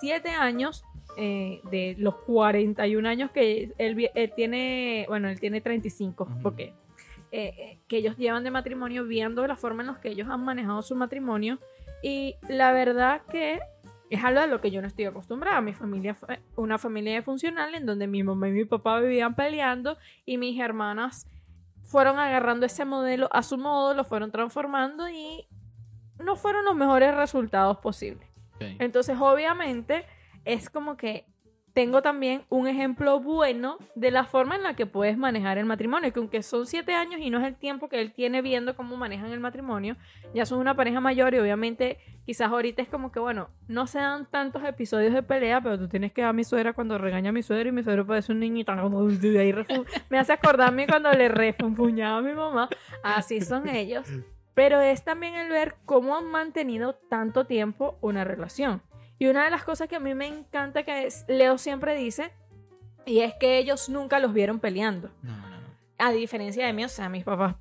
7 años eh, de los 41 años que él, él tiene, bueno, él tiene 35, Ujú. porque eh, eh, que ellos llevan de matrimonio, viendo la forma en la que ellos han manejado su matrimonio. Y la verdad que es algo a lo que yo no estoy acostumbrada. Mi familia fue una familia funcional en donde mi mamá y mi papá vivían peleando y mis hermanas fueron agarrando ese modelo a su modo, lo fueron transformando y no fueron los mejores resultados posibles. Entonces, obviamente, es como que tengo también un ejemplo bueno de la forma en la que puedes manejar el matrimonio, que aunque son siete años y no es el tiempo que él tiene viendo cómo manejan el matrimonio, ya son una pareja mayor y obviamente quizás ahorita es como que, bueno, no se dan tantos episodios de pelea, pero tú tienes que ver a mi suegra cuando regaña a mi suegro y mi suegro parece un niñito me hace acordarme cuando le refunfuñaba a mi mamá, así son ellos. Pero es también el ver cómo han mantenido tanto tiempo una relación. Y una de las cosas que a mí me encanta que Leo siempre dice, y es que ellos nunca los vieron peleando. No, no, no. A diferencia de mí, o sea, mis papás,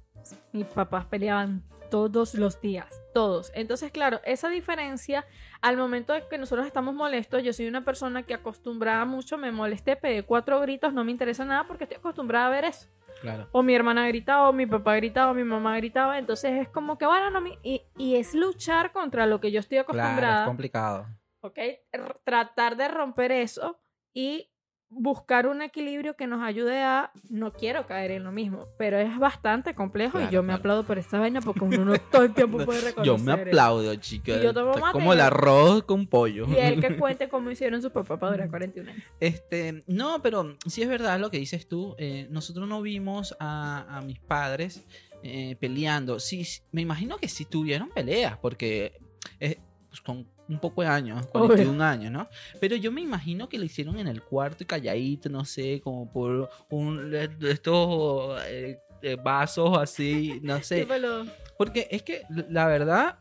mis papás peleaban todos los días, todos. Entonces, claro, esa diferencia, al momento de que nosotros estamos molestos, yo soy una persona que acostumbrada mucho, me molesté, pegué cuatro gritos, no me interesa nada porque estoy acostumbrada a ver eso. Claro. O mi hermana gritaba, o mi papá gritaba, o mi mamá gritaba. Entonces es como que, bueno, no, mi- y, y es luchar contra lo que yo estoy Claro, acostumbrada. es complicado. ¿Ok? R- tratar de romper eso y buscar un equilibrio que nos ayude a no quiero caer en lo mismo, pero es bastante complejo y Claro, yo me aplaudo por esta vaina porque uno no todo el tiempo puede reconocer. Yo me aplaudo, chica. Yo tomo mate. como el arroz con pollo. Y él que cuente cómo hicieron su papá para durar 41 años. Este, no, pero sí es verdad lo que dices tú. eh, nosotros no vimos a, a mis padres eh, peleando. Sí, me imagino que sí tuvieron peleas, porque eh, pues, con un poco de años, 41 años, ¿no? Pero yo me imagino que lo hicieron en el cuarto y calladito, no sé, como por un de estos eh, eh, vasos así, no sé. Porque es que la verdad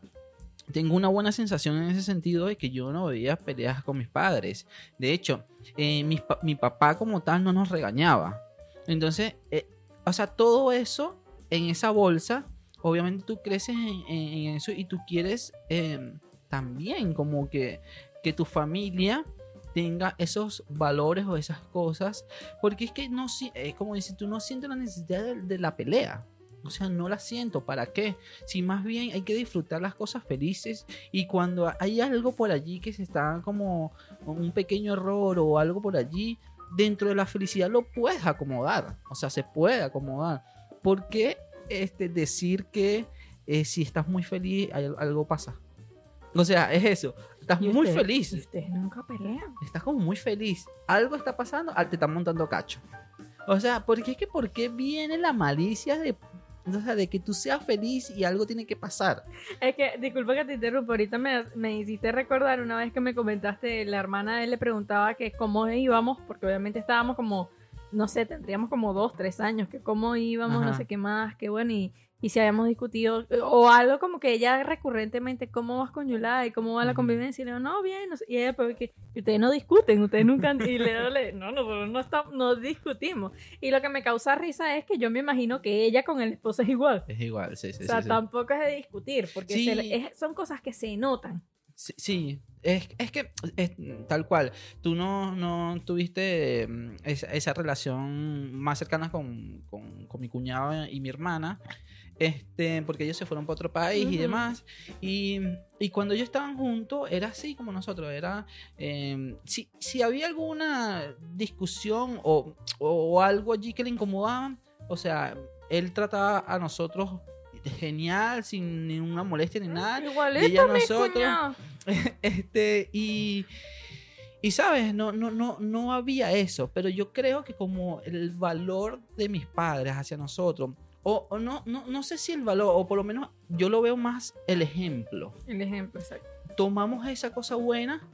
tengo una buena sensación en ese sentido de que yo no veía peleas con mis padres. De hecho, eh, pa- mi papá como tal no nos regañaba. Entonces, eh, o sea, todo eso en esa bolsa, obviamente tú creces en, en- en eso y tú quieres eh, también como que, que tu familia tenga esos valores o esas cosas, porque es que no, si- eh, como dices tú, no siento la necesidad de, la pelea. O sea, no la siento. ¿Para qué? Si más bien hay que disfrutar las cosas felices y cuando hay algo por allí que se está como un pequeño error o algo por allí, dentro de la felicidad lo puedes acomodar. O sea, se puede acomodar. ¿Por qué este, decir que eh, si estás muy feliz algo pasa? O sea, es eso. Estás ¿Y muy feliz. y Ustedes nunca pelean. Estás como muy feliz. Algo está pasando, ah, te están montando cacho. O sea, porque es que ¿por qué viene la malicia de, o sea, de que tú seas feliz y algo tiene que pasar? Es que, disculpa que te interrumpa, ahorita me, me hiciste recordar una vez que me comentaste, la hermana de él le preguntaba que cómo íbamos, porque obviamente estábamos como, no sé, tendríamos como dos, tres años, que cómo íbamos, no Ajá. sé qué más, qué bueno, y, y si habíamos discutido, o algo como que ella recurrentemente, ¿cómo vas con Yulai? ¿Cómo va la convivencia? Y le digo, no, bien, no sé. y ella, pero que ustedes no discuten, ustedes nunca, han-". y le digo, no, nosotros no, estamos, no discutimos. Y lo que me causa risa es que yo me imagino que ella con el esposo es igual. Es igual, sí, sí, O sea, sí, sí. tampoco es de discutir, porque Sí. se le- es- son cosas que se notan. Sí, sí. Es, es que es tal cual. Tú no, no tuviste mm, esa, esa relación más cercana con, con- con mi cuñado y mi hermana. Este, porque ellos se fueron para otro país y Ujú. demás. Y, y cuando ellos estaban juntos, era así como nosotros. Era. eh, si, si había alguna discusión o, o algo allí que le incomodaba, o sea, él trataba a nosotros genial, sin ninguna molestia ni nada. y Igualito, ella a nosotros. este, y, y sabes, no, no, no, no había eso, pero yo creo que como el valor de mis padres hacia nosotros, o, o no, no, no sé si el valor, o por lo menos yo lo veo más el ejemplo. El ejemplo, exacto. Tomamos esa cosa buena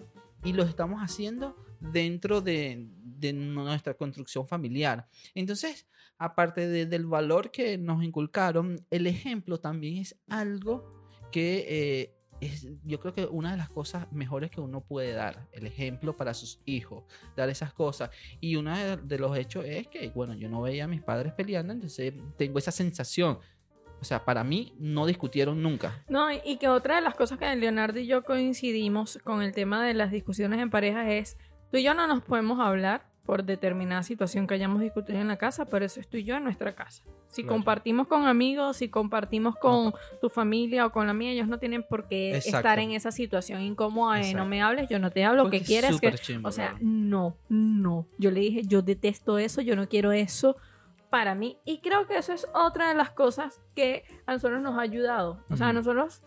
y lo estamos haciendo dentro de, de nuestra construcción familiar. Entonces, aparte de- del valor que nos inculcaron, el ejemplo también es algo que eh, es, yo creo que una de las cosas mejores que uno puede dar, el ejemplo para sus hijos, dar esas cosas. Y uno de, de los hechos es que, bueno, yo no veía a mis padres peleando, entonces tengo esa sensación. O sea, para mí no discutieron nunca. No, y- que otra de las cosas que Leonardo y yo coincidimos con el tema de las discusiones en pareja es, tú y yo no nos podemos hablar por determinada situación que hayamos discutido en la casa, pero eso es tú y yo en nuestra casa. Si Claro. compartimos con amigos, si compartimos con tu familia o con la mía, ellos no tienen por qué Exacto. estar en esa situación incómoda de no me hables, yo no te hablo, Porque que es quieres que... chimbo, O sea, claro. no, no. Yo le dije, yo detesto eso, yo no quiero eso para mí. Y creo que eso es otra de las cosas que a nosotros nos ha ayudado. O sea, nosotros,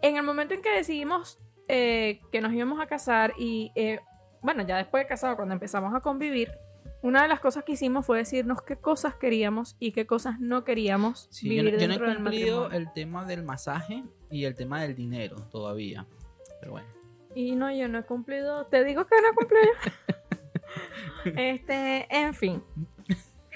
en el momento en que decidimos eh, que nos íbamos a casar y, eh, bueno, ya después de casado, cuando empezamos a convivir, una de las cosas que hicimos fue decirnos qué cosas queríamos y qué cosas no queríamos Sí, yo, vivir no, yo no he cumplido el tema del masaje y el tema del dinero todavía. Pero bueno. Y no, yo no he cumplido. Te digo que no he cumplido. este, en fin.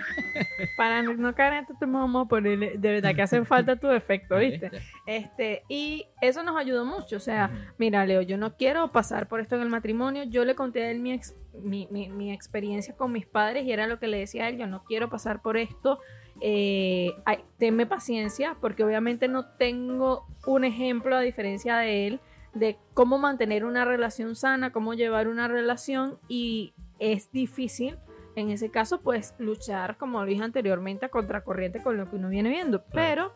Para no- caer en vamos a ponerle. De verdad que hacen falta tu efecto, ¿viste? Este, y eso nos ayudó mucho. O sea, mira, Leo, yo no quiero pasar por esto en el matrimonio. Yo le conté a él mi, ex- mi, mi- mi experiencia con mis padres y era lo que le decía a él. Yo no quiero pasar por esto. Eh, ay, tenme paciencia porque obviamente no tengo un ejemplo a diferencia de él de cómo mantener una relación sana, cómo llevar una relación y es difícil en ese caso pues luchar como lo dije anteriormente a contracorriente con lo que uno viene viendo, pero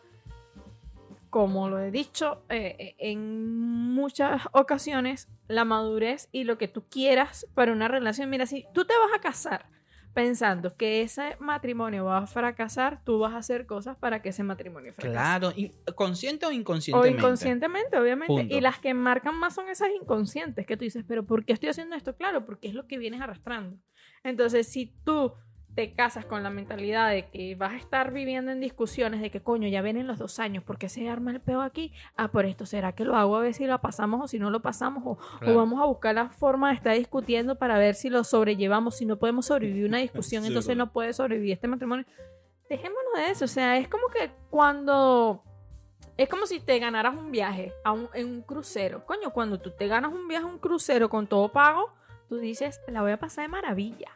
como lo he dicho eh, eh, en muchas ocasiones, la madurez y lo que tú quieras para una relación, mira, si tú te vas a casar pensando que ese matrimonio va a fracasar, tú vas a hacer cosas para que ese matrimonio fracase. Claro, consciente o O inconscientemente. inconscientemente, obviamente. Punto. Y las que marcan más son esas inconscientes que tú dices, pero ¿por qué estoy haciendo esto? Claro, porque es lo que vienes arrastrando. Entonces, si tú te casas con la mentalidad de que vas a estar viviendo en discusiones de que coño, ya vienen los dos años, ¿por qué se arma el peo aquí? Ah, por esto, ¿será que lo hago a ver si lo pasamos o si no lo pasamos? O, vamos a buscar la forma de estar discutiendo para ver si lo sobrellevamos, si no podemos sobrevivir una discusión, entonces no puede sobrevivir este matrimonio. Dejémonos de eso, o sea, es como que cuando es como si te ganaras un viaje a un- en un crucero. Coño, cuando tú te ganas un viaje a un crucero con todo pago, tú dices, la voy a pasar de maravilla.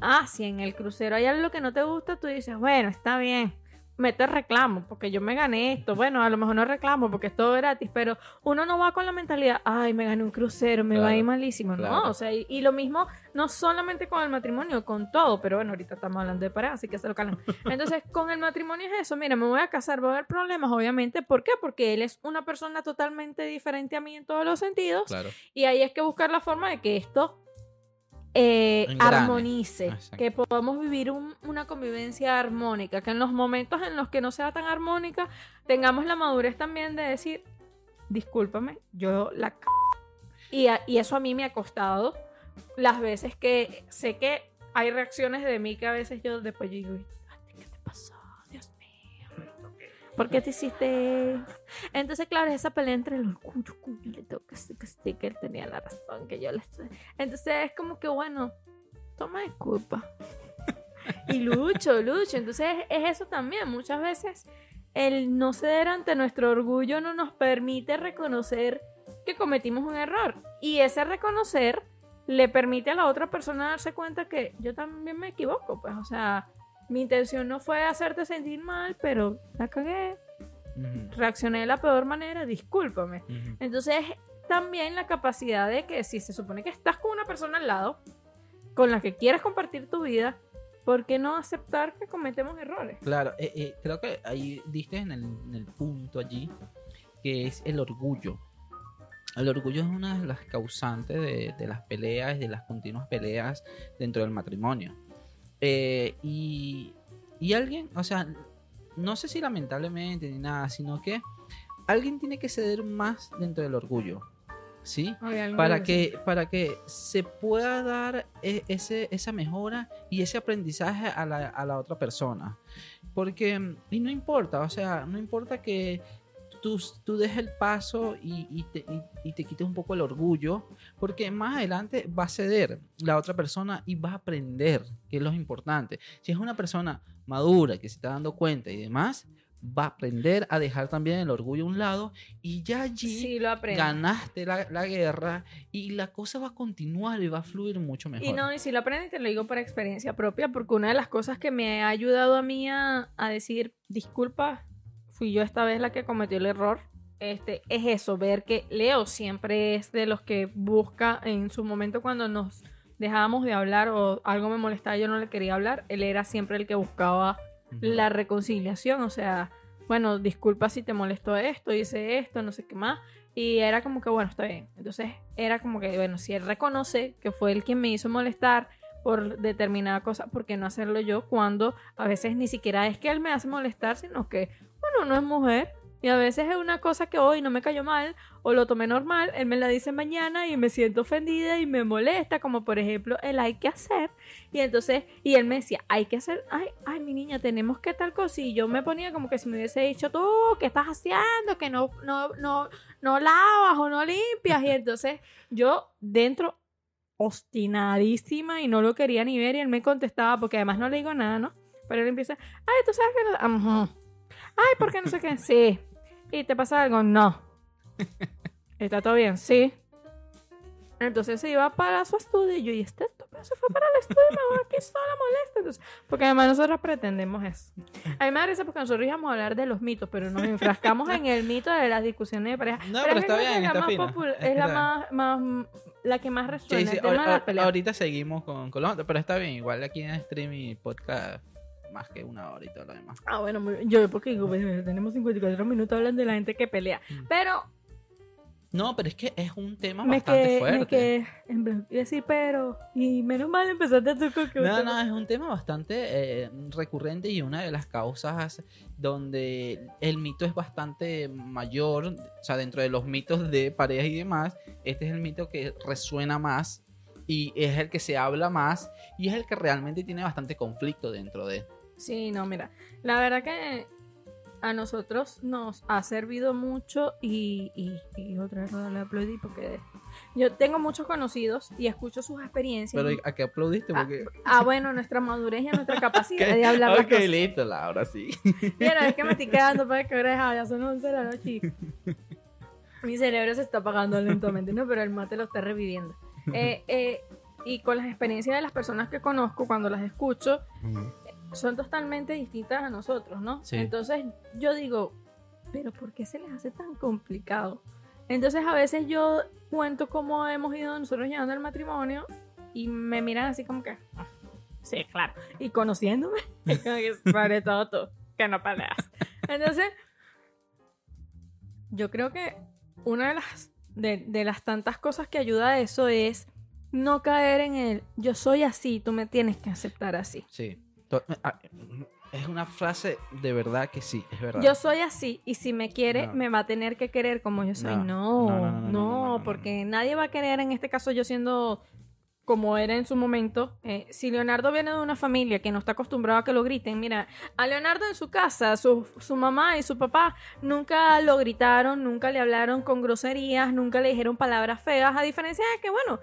Ah, si en el crucero hay algo que no te gusta, tú dices, bueno, está bien. Mete reclamo porque yo me gané esto. Bueno, a lo mejor no reclamo porque es todo gratis, pero uno no va con la mentalidad, ay, me gané un crucero, me va a ir malísimo. claro. No, o sea, y, y lo mismo no solamente con el matrimonio, con todo, pero bueno, ahorita estamos hablando de pareja, así que se lo calan. Entonces, con el matrimonio es eso, mira, me voy a casar, va a haber problemas, obviamente. ¿Por qué? Porque él es una persona totalmente diferente a mí en todos los sentidos. Claro. Y ahí es que buscar la forma de que esto eh, armonice, Exacto. que podamos vivir un- una convivencia armónica, que en los momentos en los que no sea tan armónica, tengamos la madurez también de decir, discúlpame, yo la... c- Y, a- y eso a mí me ha costado las veces que sé que hay reacciones de mí que a veces yo después yo digo, "Ay, ¿qué te pasó? Dios mío. ¿Por qué te hiciste? Entonces, claro, es esa pelea entre el orgullo, le tengo que decir que que él tenía la razón, que yo le. Entonces es como que, bueno, toma disculpa. y lucho, lucho. Entonces es eso también. Muchas veces el no ceder ante nuestro orgullo no nos permite reconocer que cometimos un error. Y ese reconocer le permite a la otra persona darse cuenta que yo también me equivoco. Pues, o sea, mi intención no fue hacerte sentir mal, pero la cagué, Reaccioné de la peor manera, discúlpame. Entonces, también la capacidad de que si se supone que estás con una persona al lado, con la que quieres compartir tu vida, ¿por qué no aceptar que cometemos errores? Claro, eh, eh, creo que ahí diste en el, en el punto allí, que es el orgullo. El orgullo es una de las causantes de, de las peleas, de las continuas peleas dentro del matrimonio. Eh, y, y alguien, o sea, no sé si lamentablemente ni nada, sino que alguien tiene que ceder más dentro del orgullo. ¿Sí? Ay, para que, para que se pueda dar e- ese, esa mejora y ese aprendizaje a la, a la otra persona. Porque, y no importa, o sea, no importa que tú, tú dejes el paso y, y te, y- y te quites un poco el orgullo, porque más adelante va a ceder la otra persona y va a aprender, que es lo importante. Si es una persona madura que se está dando cuenta y demás, va a aprender a dejar también el orgullo a un lado y ya allí Sí, lo ganaste la, la guerra y la cosa va a continuar y va a fluir mucho mejor. Y no, y si lo aprendes, te lo digo por experiencia propia, porque una de las cosas que me ha ayudado a mí a, a decir, disculpa, fui yo esta vez la que cometió el error, este, es eso, ver que Leo siempre es de los que busca en su momento cuando nos dejábamos de hablar o algo me molestaba, yo no le quería hablar, él era siempre el que buscaba la reconciliación, o sea, bueno, disculpa si te molestó esto, hice esto, no sé qué más. Y era como que, bueno, está bien. Entonces, era como que, bueno, si él reconoce que fue él quien me hizo molestar por determinada cosa, ¿por qué no hacerlo yo cuando a veces ni siquiera es que él me hace molestar, sino que, bueno, no es mujer. Y a veces es una cosa que hoy no me cayó mal o lo tomé normal, él me la dice mañana y me siento ofendida y me molesta, como por ejemplo el hay que hacer. Y entonces, y él me decía, hay que hacer, ay, ay, mi niña, tenemos que tal cosa. Y yo me ponía como que si me hubiese dicho, tú, ¿qué estás haciendo? Que no, no, no, no lavas o no limpias. Y entonces yo dentro, obstinadísima y no lo quería ni ver. Y él me contestaba, porque además no le digo nada, ¿no? Pero él empieza, ay, tú sabes que no. Ajá. Ay, ¿por qué no sé qué? Sí. ¿Y te pasa algo? No. ¿Está todo bien? Sí. Entonces se iba para su estudio y yo, y este estúpido se fue para el estudio, mejor aquí sola molesta. Entonces, porque además nosotros pretendemos eso. A mí me da risa porque nosotros íbamos a hablar de los mitos, pero nos enfrascamos en el mito de las discusiones de pareja. No, pero está bien, es la está más fina. popul- Es la más, más, la que más Sí, resuena, sí, el tema de ahor- peleas. ahorita seguimos con, con lo otro, pero está bien, igual aquí en stream y podcast más que una hora y todo lo demás. Ah, bueno, muy- yo porque digo, pues, tenemos 54 minutos hablando de la gente que pelea. Mm. Pero No, pero es que es un tema me bastante fuerte. me en a decir, pero, y menos mal empezaste tú con que No, no, es un tema bastante eh, recurrente y una de las causas donde el mito es bastante mayor, o sea, dentro de los mitos de parejas y demás, este es el mito que resuena más y es el que se habla más y es el que realmente tiene bastante conflicto dentro de... Sí, no, mira, la verdad que a nosotros nos ha servido mucho y, y, y otra vez le aplaudí porque yo tengo muchos conocidos y escucho sus experiencias. Pero ¿a qué aplaudiste? Ah, Porque... ah, bueno, nuestra madurez y a nuestra capacidad de hablar ok, cosas. listo, Laura, sí. Mira, es que me estoy quedando para que oreja, ya son 11 de la noche y mi cerebro se está apagando lentamente, ¿no? Pero el mate lo está reviviendo. Eh, eh, y con las experiencias de las personas que conozco, cuando las escucho, son totalmente distintas a nosotros, ¿no? Sí. Entonces yo digo, pero ¿por qué se les hace tan complicado? Entonces a veces yo cuento cómo hemos ido nosotros llegando al matrimonio y me miran así como que, "Ah, sí, claro. Y conociéndome, sobre todo tú, que no peleas. Entonces, yo creo que una de las, de, de las tantas cosas que ayuda a eso es no caer en el yo soy así, tú me tienes que aceptar así. Sí. Ah, Es una frase de verdad que sí, es verdad. Yo soy así y si me quiere, No. me va a tener que querer como yo soy. No. No, porque nadie va a querer, en este caso yo siendo como era en su momento. eh, si Leonardo viene de una familia que no está acostumbrado a que lo griten, mira, a Leonardo en su casa, su, su mamá y su papá nunca lo gritaron, nunca le hablaron con groserías, nunca le dijeron palabras feas, a diferencia de que, bueno,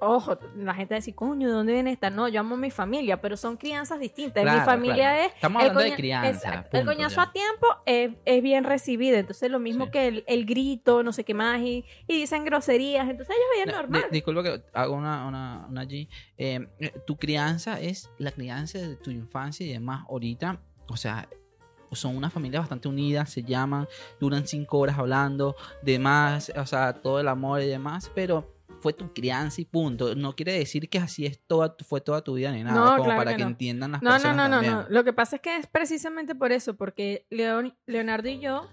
Ojo, la gente dice, coño, ¿de dónde viene esta? No, yo amo a mi familia, pero son crianzas distintas. Claro, mi familia claro. es Estamos hablando de crianza. El coñazo ya. a tiempo es, es bien recibido. Entonces, lo mismo Sí. que el, el grito, no sé qué más, y, y dicen groserías. Entonces, ellos No, normal. di- disculpa que hago una, una, una allí. Eh, eh, tu crianza es la crianza de tu infancia y demás. Ahorita, o sea, son una familia bastante unida, se llaman, duran cinco horas hablando, demás, o sea, todo el amor y demás, pero fue tu crianza y punto. No quiere decir que así es toda, fue toda tu vida ni nada, No, como claro para que que, no. entiendan las No, no, personas no, no, también. no. Lo que pasa es que es precisamente por eso, porque Leon- Leonardo y yo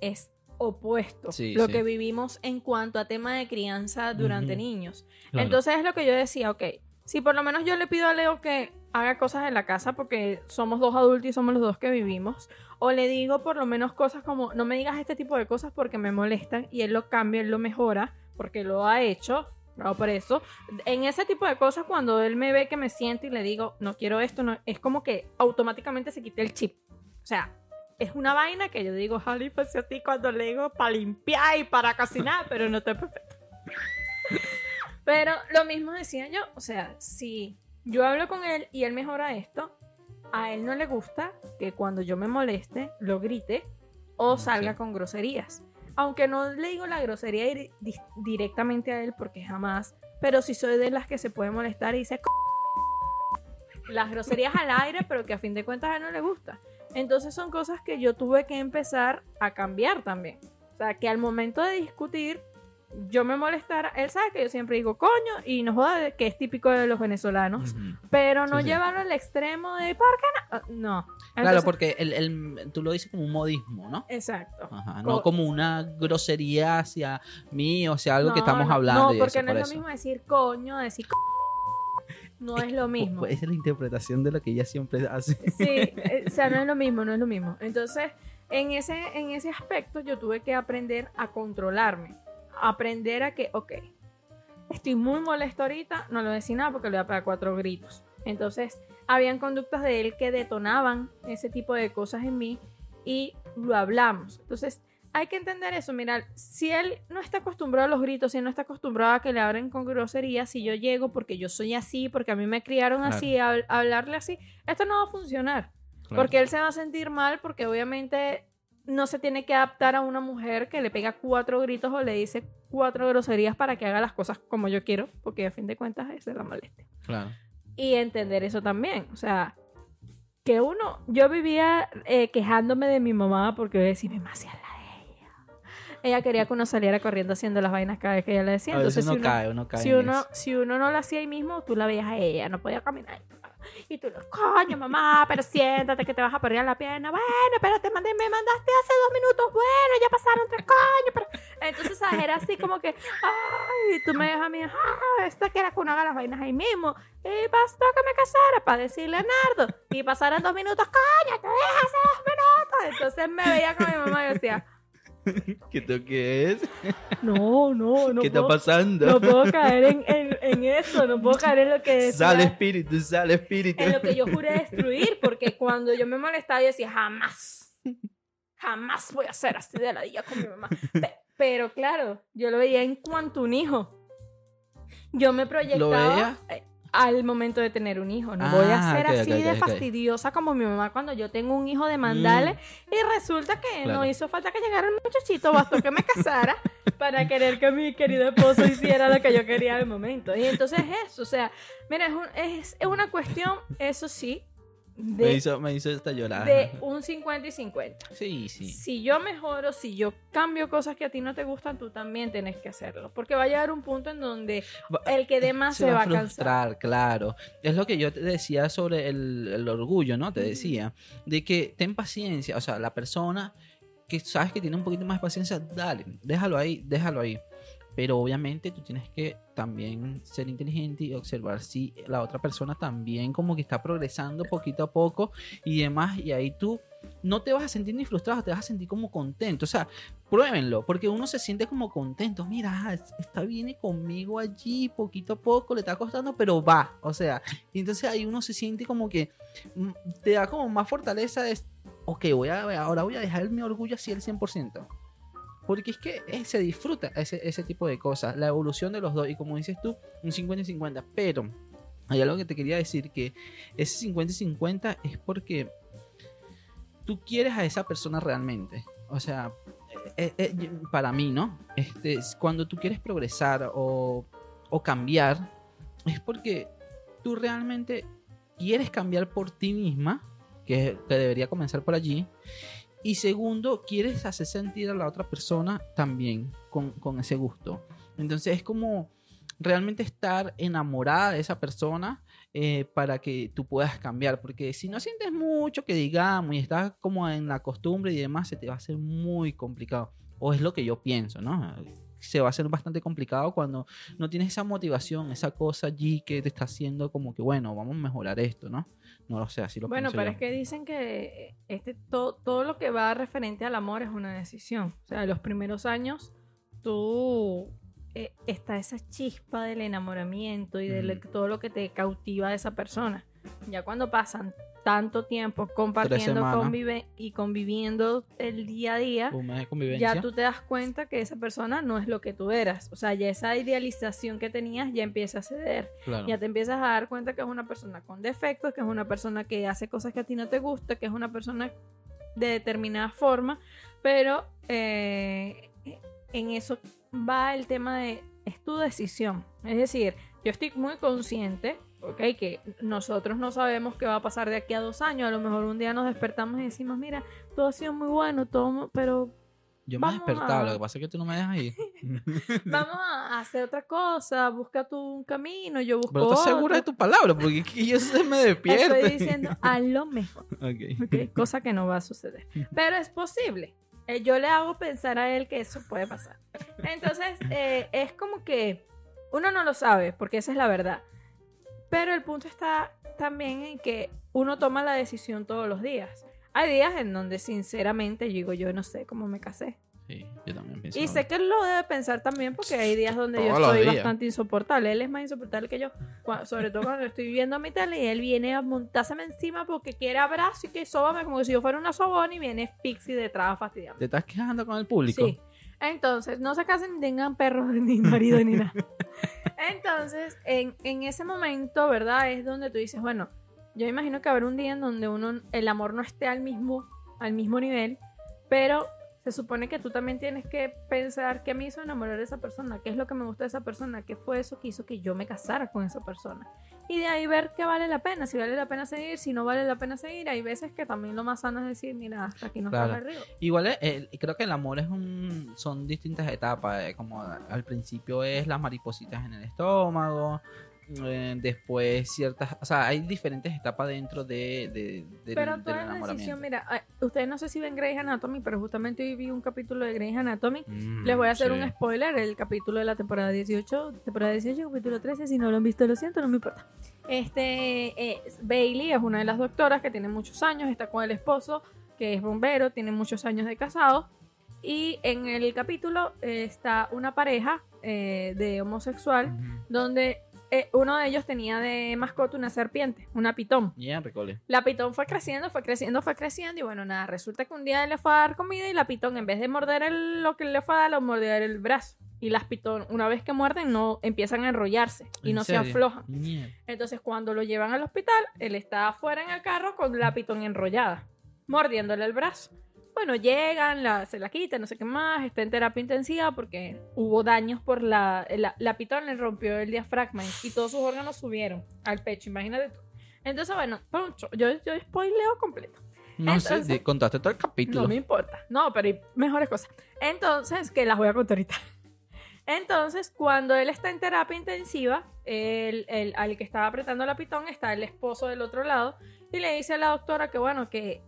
es opuesto Sí, lo sí. que vivimos en cuanto a tema de crianza durante Ujú. niños. Claro. Entonces es lo que yo decía, ok, si por lo menos yo le pido a Leo que haga cosas en la casa porque somos dos adultos y somos los dos que vivimos, o le digo por lo menos cosas como, no me digas este tipo de cosas porque me molestan y él lo cambia, él lo mejora porque lo ha hecho. Bravo por eso. En ese tipo de cosas, cuando él me ve que me siente y le digo, no quiero esto, no, es como que automáticamente se quita el chip. O sea, es una vaina que yo digo, Jali, pues a ti cuando le digo para limpiar y para cocinar, pero no estoy perfecto. Pero lo mismo decía yo, o sea, si yo hablo con él y él mejora esto, a él no le gusta que cuando yo me moleste lo grite o salga Sí. con groserías. Aunque no le digo la grosería dir- di- directamente a él porque jamás, pero sí soy de las que se puede molestar y dice "C-". las groserías al aire, pero que a fin de cuentas a él no le gusta. Entonces son cosas que yo tuve que empezar a cambiar también. O sea, que al momento de discutir, yo me molestara. Él sabe que yo siempre digo coño y no joda, que es típico de los venezolanos. Pero no Sí, sí. llevarlo al extremo de ¿por qué no? Ah, Claro, porque el, el- tú lo dices como un modismo, ¿no? Exacto. Ajá, Co- no como una grosería hacia mí o sea algo que estamos hablando. No, y porque eso, no por es eso. lo mismo decir coño, decir co- No es lo mismo. Esa es la interpretación de lo que ella siempre hace. Sí, eh, o sea, no es lo mismo, no es lo mismo. Entonces, en ese, en ese aspecto yo tuve que aprender a controlarme. Aprender a que, ok, estoy muy molesto ahorita, no lo voy a decir nada porque le voy a pegar cuatro gritos. Entonces, habían conductas de él que detonaban ese tipo de cosas en mí y lo hablamos. Entonces, hay que entender eso. Mira, si él no está acostumbrado a los gritos, si él no está acostumbrado a que le abren con groserías, si yo llego porque yo soy así, porque a mí me criaron Claro. así, a, a hablarle así, esto no va a funcionar. Claro. Porque él se va a sentir mal porque obviamente no se tiene que adaptar a una mujer que le pega cuatro gritos o le dice cuatro groserías para que haga las cosas como yo quiero, porque a fin de cuentas esa es la molestia. Claro. Y entender eso también, o sea, que uno, yo vivía eh, quejándome de mi mamá porque yo decía, mi mamá hacía la de ella. Ella quería que uno saliera corriendo haciendo las vainas cada vez que ella le decía. Entonces, uno si uno, cae, uno cae. si uno, si uno no lo hacía ahí mismo, tú la veías a ella, no podía caminar. Y tú, coño, mamá, pero siéntate que te vas a perder la pierna. Bueno, pero te mandé, me mandaste hace dos minutos. Bueno, ya pasaron tres coño. Pero... Entonces, era así como que, ay, tú me dejas a mí, ah, esta que era que uno haga las vainas ahí mismo. Y bastó que me casara para decirle a Nardo. Y pasaron dos minutos, coño, te dejas hace dos minutos. Entonces me veía con mi mamá y decía, ¿Qué tú qué es? no, no, no. ¿Qué está pasando? no puedo caer en, en, en eso, no puedo caer en lo que decía- Sale espíritu, sale espíritu. en lo que yo juré destruir, porque cuando yo me molestaba yo decía, jamás, jamás voy a ser así de la día con mi mamá. Pe- pero claro, yo lo veía en cuanto un hijo. Yo me proyectaba veía? Al momento de tener un hijo. No voy a Ah, ser así de fastidiosa como mi mamá cuando yo tengo un hijo de mandarle y resulta que no hizo falta que llegara el muchachito, bastó que me casara para querer que mi querido esposo hiciera lo que yo quería al momento. Y entonces eso, o sea, mira, es, un- es, es una cuestión, eso sí, Me de, hizo, me hizo hasta llorar. de un 50 y 50. Sí, sí. Si yo mejoro, si yo cambio cosas que a ti no te gustan, tú también tienes que hacerlo. Porque va a llegar un punto en donde el que dé más se, va a cansar. frustrar, claro. Es lo que yo te decía sobre el, el orgullo, ¿no? Te decía, de que ten paciencia, o sea, la persona que sabes que tiene un poquito más de paciencia, dale, déjalo ahí, déjalo ahí. Pero obviamente tú tienes que también ser inteligente y observar si la otra persona también como que está progresando poquito a poco y demás. Y ahí tú no te vas a sentir ni frustrado, te vas a sentir como contento. O sea, pruébenlo, porque uno se siente como contento. Mira, está viene conmigo allí poquito a poco, le está costando, pero va. O sea, entonces ahí uno se siente como que mm, te da como más fortaleza de, ok, voy a, ahora voy a dejar mi orgullo así al 100%. Porque es que eh, se disfruta ese, ese tipo de cosas, la evolución de los dos. Y como dices tú, un 50 y 50. Pero hay algo que te quería decir, que ese 50 y 50 es porque tú quieres a esa persona realmente. O sea, eh, eh, para mí, ¿no? Este, es cuando tú quieres progresar o, o cambiar, es porque tú realmente quieres cambiar por ti misma que, que debería comenzar por allí. Y segundo, quieres hacer sentir a la otra persona también con, con ese gusto. Entonces es como realmente estar enamorada de esa persona eh, para que tú puedas cambiar. Porque si no sientes mucho que digamos y estás como en la costumbre y demás, se te va a hacer muy complicado. O es lo que yo pienso, ¿no? Se va a hacer bastante complicado cuando no tienes esa motivación, esa cosa allí que te está haciendo como que, bueno, vamos a mejorar esto, ¿no? No lo sé, así lo Bueno, pero yo. es que dicen que este, to- todo lo que va referente al amor es una decisión. O sea, los primeros años tú eh, está esa chispa del enamoramiento y de todo lo que te cautiva de esa persona. Ya cuando pasan tanto tiempo compartiendo convive y conviviendo el día a día, ya tú te das cuenta que esa persona no es lo que tú eras. O sea, ya esa idealización que tenías ya empieza a ceder. Claro. Ya te empiezas a dar cuenta que es una persona con defectos, que es una persona que hace cosas que a ti no te gusta, que es una persona de determinada forma, pero eh, en eso va el tema de es tu decisión. Es decir, yo estoy muy consciente, ok, que nosotros no sabemos qué va a pasar de aquí a dos años. A lo mejor un día nos despertamos y decimos, mira, todo ha sido muy bueno, todo, pero Yo me he despertado, a- lo que pasa es que tú no me dejas ir. vamos a hacer otra cosa, busca tú un camino, yo busco Pero estás segura de tu palabra, porque es que yo se me despierto. Estoy diciendo a lo mejor. Ok. ¿ok? Cosa que no va a suceder. Pero es posible. Eh, yo le hago pensar a él que eso puede pasar. Entonces, eh, es como que uno no lo sabe, porque esa es la verdad. Pero el punto está también en que uno toma la decisión todos los días. Hay días en donde sinceramente yo digo, yo no sé cómo me casé. Sí, yo también pienso. Y sé que él lo debe pensar también porque hay días donde yo Todos soy días. bastante insoportable. Él es más insoportable que yo. Sobre todo cuando estoy viendo mi tele y él viene a montárseme encima porque quiere abrazo y que sóbame como si yo fuera una sobona y viene Pixie detrás a fastidiarme. ¿Te estás quejando con el público? Sí. Entonces, no se casen ni tengan perros, ni marido, ni nada. Entonces, en, en ese momento, ¿verdad? Es donde tú dices, bueno, yo imagino que habrá un día en donde uno, el amor no esté al mismo, al mismo nivel, pero se supone que tú también tienes que pensar qué me hizo enamorar de esa persona, qué es lo que me gusta de esa persona, qué fue eso que hizo que yo me casara con esa persona. Y de ahí ver qué vale la pena, si vale la pena seguir, si no vale la pena seguir. Hay veces que también lo más sano es decir, mira, hasta aquí nos Claro. vale el río. Igual eh, el- creo que el amor es un son distintas etapas, eh, como al principio es las maripositas en el estómago, eh, después ciertas, o sea, hay diferentes etapas dentro de, de- del, Pero del toda la enamoramiento. decisión, mira, eh, ustedes no sé si ven Grey's Anatomy, pero justamente hoy vi un capítulo de Grey's Anatomy. Mm, Les voy a hacer sí. un spoiler, el capítulo de la temporada 18, temporada 18, capítulo 13, si no lo han visto lo siento, no me importa. Este, eh, Bailey es una de las doctoras que tiene muchos años, está con el esposo, que es bombero, tiene muchos años de casado. Y en el capítulo eh, está una pareja eh, de homosexual, Ujú. donde eh, uno de ellos tenía de mascota una serpiente, una pitón. Ya, recole. La pitón fue creciendo, fue creciendo, fue creciendo y bueno, nada, resulta que un día le fue a dar comida y la pitón en vez de morder el- lo que le fue a dar, lo mordió el brazo. Y las pitón, una vez que muerden, no empiezan a enrollarse y ¿En no se aflojan. Entonces cuando lo llevan al hospital, él está afuera en el carro con la pitón enrollada, mordiéndole el brazo. Bueno, llegan, la, se la quitan, no sé qué más, está en terapia intensiva porque hubo daños por la, la, la pitón le rompió el diafragma y todos sus órganos subieron al pecho, imagínate tú. Entonces, bueno, yo, yo spoileo completo. No Entonces- sé, contaste todo el capítulo. No me importa. No, pero hay mejores cosas. Entonces, que las voy a contar ahorita. Entonces, cuando él está en terapia intensiva, el, el- al que estaba apretando la pitón está el esposo del otro lado y le dice a la doctora que, bueno, que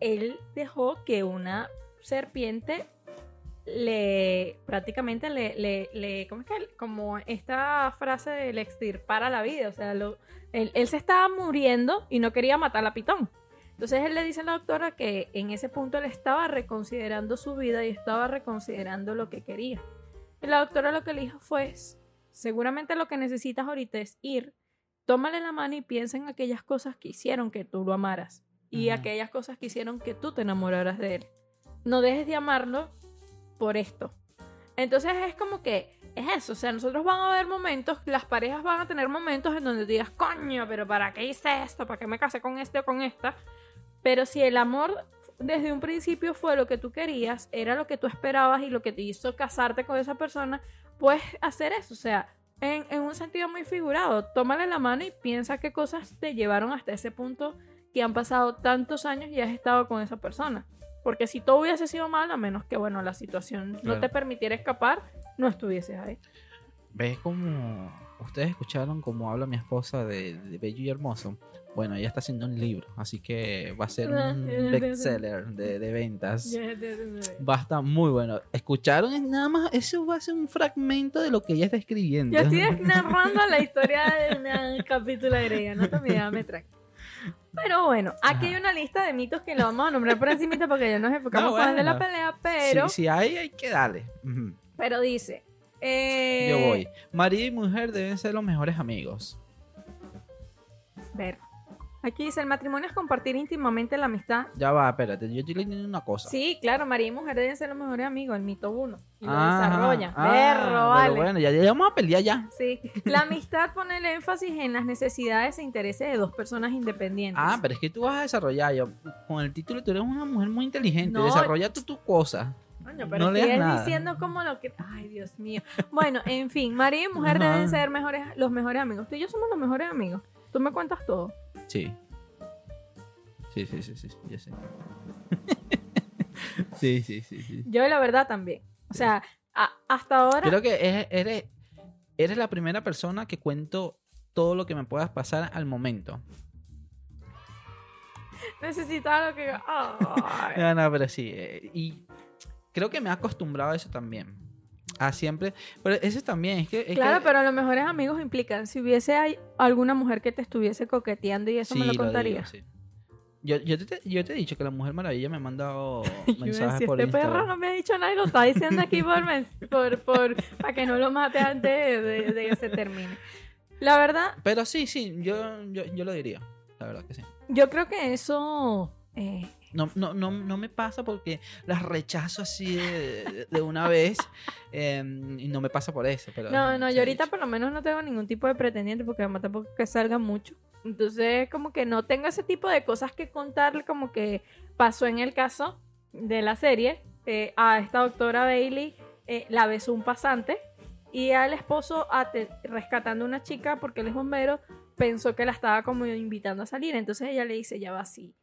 él dejó que una serpiente le prácticamente le, ¿cómo es que? Como esta frase de le extirpara la vida, o sea, lo- él, se estaba muriendo y no quería matar a pitón. Entonces él le dice a la doctora que en ese punto él estaba reconsiderando su vida y estaba reconsiderando lo que quería. Y la doctora lo que le dijo fue, seguramente lo que necesitas ahorita es ir, tómale la mano y piensa en aquellas cosas que hicieron que tú lo amaras y aquellas cosas que hicieron que tú te enamoraras de él. No dejes de amarlo por esto. Entonces es como que es eso, o sea, nosotros van a ver momentos, las parejas van a tener momentos en donde digas, coño, pero ¿para qué hice esto? ¿Para qué me casé con este o con esta? Pero si el amor desde un principio fue lo que tú querías, era lo que tú esperabas y lo que te hizo casarte con esa persona, puedes hacer eso, o sea, en, en un sentido muy figurado, tómale la mano y piensa qué cosas te llevaron hasta ese punto que han pasado tantos años y has estado con esa persona. Porque si todo hubiese sido mal, a menos que, bueno, la situación no te permitiera escapar, no estuvieses ahí. ¿Ves cómo ustedes escucharon cómo habla mi esposa de, de Bello y Hermoso? Bueno, ella está haciendo un libro, así que va a ser un bestseller de, de ventas. Va a estar muy bueno. ¿Escucharon? Es Nada más, eso va a ser un fragmento de lo que ella está escribiendo. Yo estoy narrando la historia de un capítulo de Grey, no te me me trae. Pero bueno, aquí hay una lista de mitos que lo vamos a nombrar por encima porque ya nos enfocamos No, con el de la pelea, pero, Si, si hay, hay que darle. Pero dice. eh, Yo voy. Marido y mujer deben ser los mejores amigos. Ver. Aquí dice, el matrimonio es compartir íntimamente la amistad. Ya va, espérate, yo estoy leyendo una cosa. Sí, claro, marido y mujer deben ser los mejores amigos, el mito uno. Y lo Ah, desarrolla. ah, Perro, pero vale. bueno, ya, ya vamos a pelear ya. Sí, la amistad pone el énfasis en las necesidades e intereses de dos personas independientes. Ah, pero es que tú vas a desarrollar. Yo, con el título, tú eres una mujer muy inteligente. No. Desarrolla tú tu cosa. Coño, pero no leas nada. diciendo como lo que. Ay, Dios mío. Bueno, en fin, marido y mujer deben ser mejores, los mejores amigos. Tú y yo somos los mejores amigos. Tú me cuentas todo. Sí. Sí, sí, sí, sí, yo sé. sí, sí, sí, sí. Yo, la verdad, también. O sea, a- hasta ahora. Creo que es- eres, eres la primera persona que cuento todo lo que me puedas pasar al momento. Necesitaba lo que. Ay. No, no, pero sí. eh, y creo que me he acostumbrado a eso también. A siempre. Pero eso también es que. es Claro, que- pero los mejores amigos implican. Si hubiese hay alguna mujer que te estuviese coqueteando y eso me Sí, lo digo, contarías. sí. Yo, yo, te, yo te he dicho que la Mujer Maravilla me ha mandado Yo a mensajes decir, por este perro no me ha dicho nada y lo está diciendo aquí por, por, por para que no lo mate antes de, de- de que se termine. La verdad, Pero sí, sí, yo, yo, yo lo diría. La verdad que sí. yo creo que eso eh, No, no, no, no me pasa porque las rechazo así de, de una vez. eh, y no me pasa por eso. Pero No, no, yo ahorita por lo menos no tengo ningún tipo de pretendiente porque además tampoco que salga mucho. Entonces, como que no tengo ese tipo de cosas que contarle, como que pasó en el caso de la serie. eh, a esta doctora Bailey eh, la besó un pasante y al esposo rescatando a una chica porque él es bombero pensó que la estaba como invitando a salir. Entonces ella le dice, ya va así.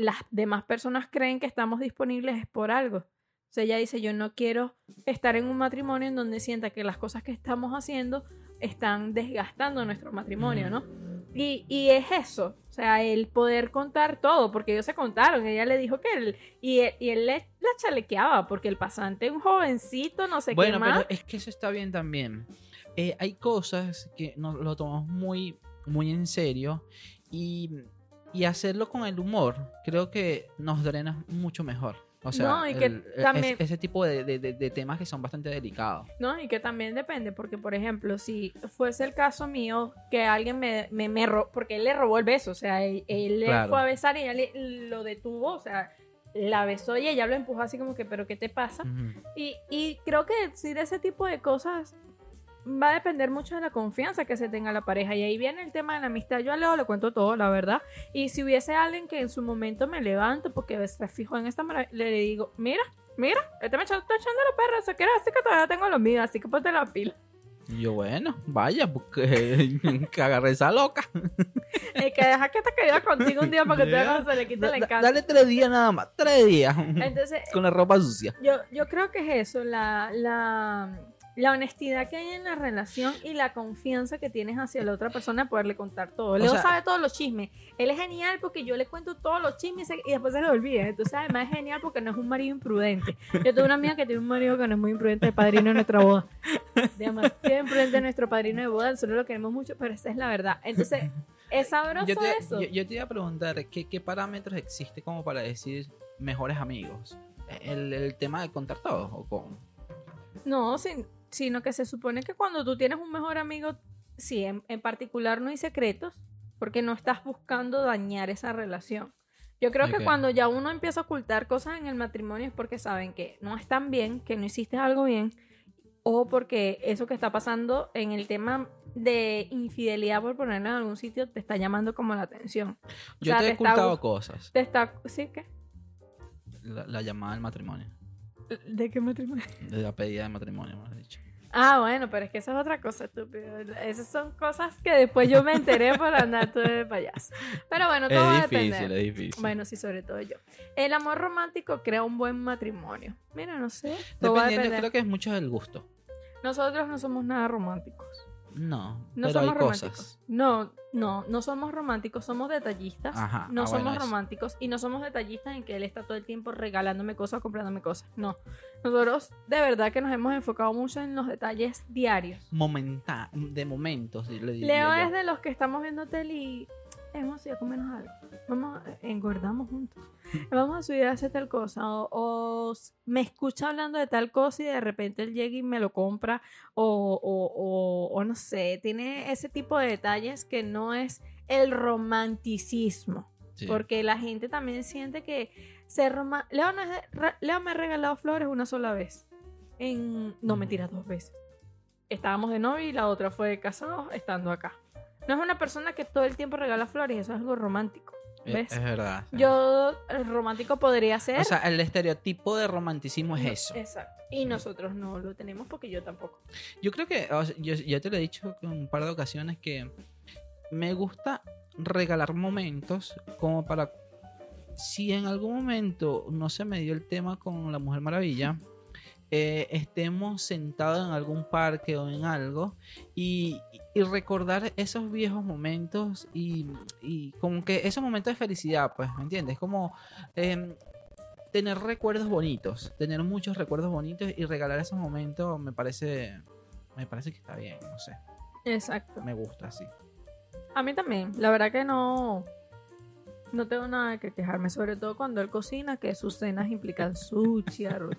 Las demás personas creen que estamos disponibles es por algo. O sea, ella dice, yo no quiero estar en un matrimonio en donde sienta que las cosas que estamos haciendo están desgastando nuestro matrimonio, ¿no? Y, y es eso, o sea, el poder contar todo, porque ellos se contaron, ella le dijo que él, y él, y él le, la chalequeaba, porque el pasante, un jovencito, no sé Bueno, qué más. pero es que eso está bien también. Eh, hay cosas que nos lo tomamos muy, muy en serio y, y hacerlo con el humor creo que nos drena mucho mejor. O sea, No, y que el- e- también- es- ese tipo de, de- temas que son bastante delicados. ¿no? Y que también depende, porque por ejemplo, si fuese el caso mío, que alguien me, me, me ro- porque él le robó el beso, o sea, él, él le fue a besar y ella le- lo detuvo, o sea, la besó y ella lo empujó así como que, pero ¿qué te pasa? Y, y creo que decir ese tipo de cosas va a depender mucho de la confianza que se tenga la pareja. Y ahí viene el tema de la amistad. Yo a Leo le cuento todo, la verdad. Y si hubiese alguien que en su momento me levanto porque se fijó en esta le digo, mira, mira, este me está echando los perros, se quiere decir que todavía tengo los míos, así que ponte la pila. Y yo, bueno, vaya, porque que agarré esa loca. El que deja que te quede contigo un día para que te hagas se le quite el encanto. dale tres días nada más, tres días. Entonces, con la ropa sucia. Yo, yo creo que es eso, la, la, la honestidad que hay en la relación y la confianza que tienes hacia la otra persona de poderle contar todo. Leo sea- sabe todos los chismes. Él es genial porque yo le cuento todos los chismes y después se le olvida. Entonces, además es genial porque no es un marido imprudente. Yo tengo una amiga que tiene un marido que no es muy imprudente, el padrino de nuestra boda. Demasiado imprudente nuestro padrino de boda, nosotros lo queremos mucho, pero esa es la verdad. Entonces, es sabroso Yo te, eso. yo- yo te iba a preguntar, ¿qué, qué parámetros existe como para decir mejores amigos? ¿El, el tema de contar todo o cómo? No, sin- sino que se supone que cuando tú tienes un mejor amigo, sí, en, en particular no hay secretos, porque no estás buscando dañar esa relación. Yo creo que cuando ya uno empieza a ocultar cosas en el matrimonio es porque saben que no están bien, que no hiciste algo bien, o porque eso que está pasando en el tema de infidelidad, por ponerlo en algún sitio, te está llamando como la atención. O Yo sea, te he ocultado cosas. Te está... ¿Sí? ¿Qué? La, la llamada del matrimonio. ¿De qué matrimonio? De la pedida de matrimonio, me has dicho. Ah, bueno, pero es que esa es otra cosa, estúpido. Esas son cosas que después yo me enteré por andar todo de payaso. Pero bueno, todo va a Es difícil, depender. es difícil. Bueno, sí, sobre todo yo. El amor romántico crea un buen matrimonio. Mira, no sé. todo va a Dependiendo, depender. creo que es mucho del gusto. Nosotros no somos nada románticos. No, No pero somos hay románticos. cosas. No, no, no somos románticos, somos detallistas. Ajá, no ah, somos bueno, eso. románticos y no somos detallistas en que él está todo el tiempo regalándome cosas comprándome cosas. No. Nosotros de verdad que nos hemos enfocado mucho en los detalles diarios. Momenta de momentos, le Leo yo. es de los que estamos viendo tele y hemos ido a comernos algo. Vamos, engordamos juntos. Vamos a subir a hacer tal cosa. O, me escucha hablando de tal cosa y de repente él llega y me lo compra. O, o, o, no sé, tiene ese tipo de detalles que no es el romanticismo. Sí. Porque la gente también siente que ser roma- Leo, no es Leo me ha regalado flores una sola vez. En... No, mentira, dos veces. Estábamos de novio y la otra fue casados estando acá. No es una persona que todo el tiempo regala flores, eso es algo romántico. Eh, ¿ves? Es verdad. sí. Yo, el romántico podría ser... O sea, el estereotipo de romanticismo es No, eso. Exacto. Y nosotros no lo tenemos porque yo tampoco. Yo creo que, o sea, yo ya te lo he dicho en un par de ocasiones que me gusta regalar momentos como para si en algún momento no se me dio el tema con la Mujer Maravilla, eh, estemos sentados en algún parque o en algo y, y recordar esos viejos momentos y, y como que esos momentos de felicidad, pues, ¿me entiendes? Como em, tener recuerdos bonitos, tener muchos recuerdos bonitos y regalar esos momentos me parece, me parece que está bien, no sé, Exacto. me gusta así. A mí también. La verdad que no... No tengo nada que quejarme, sobre todo cuando él cocina, que sus cenas implican sushi, arroz.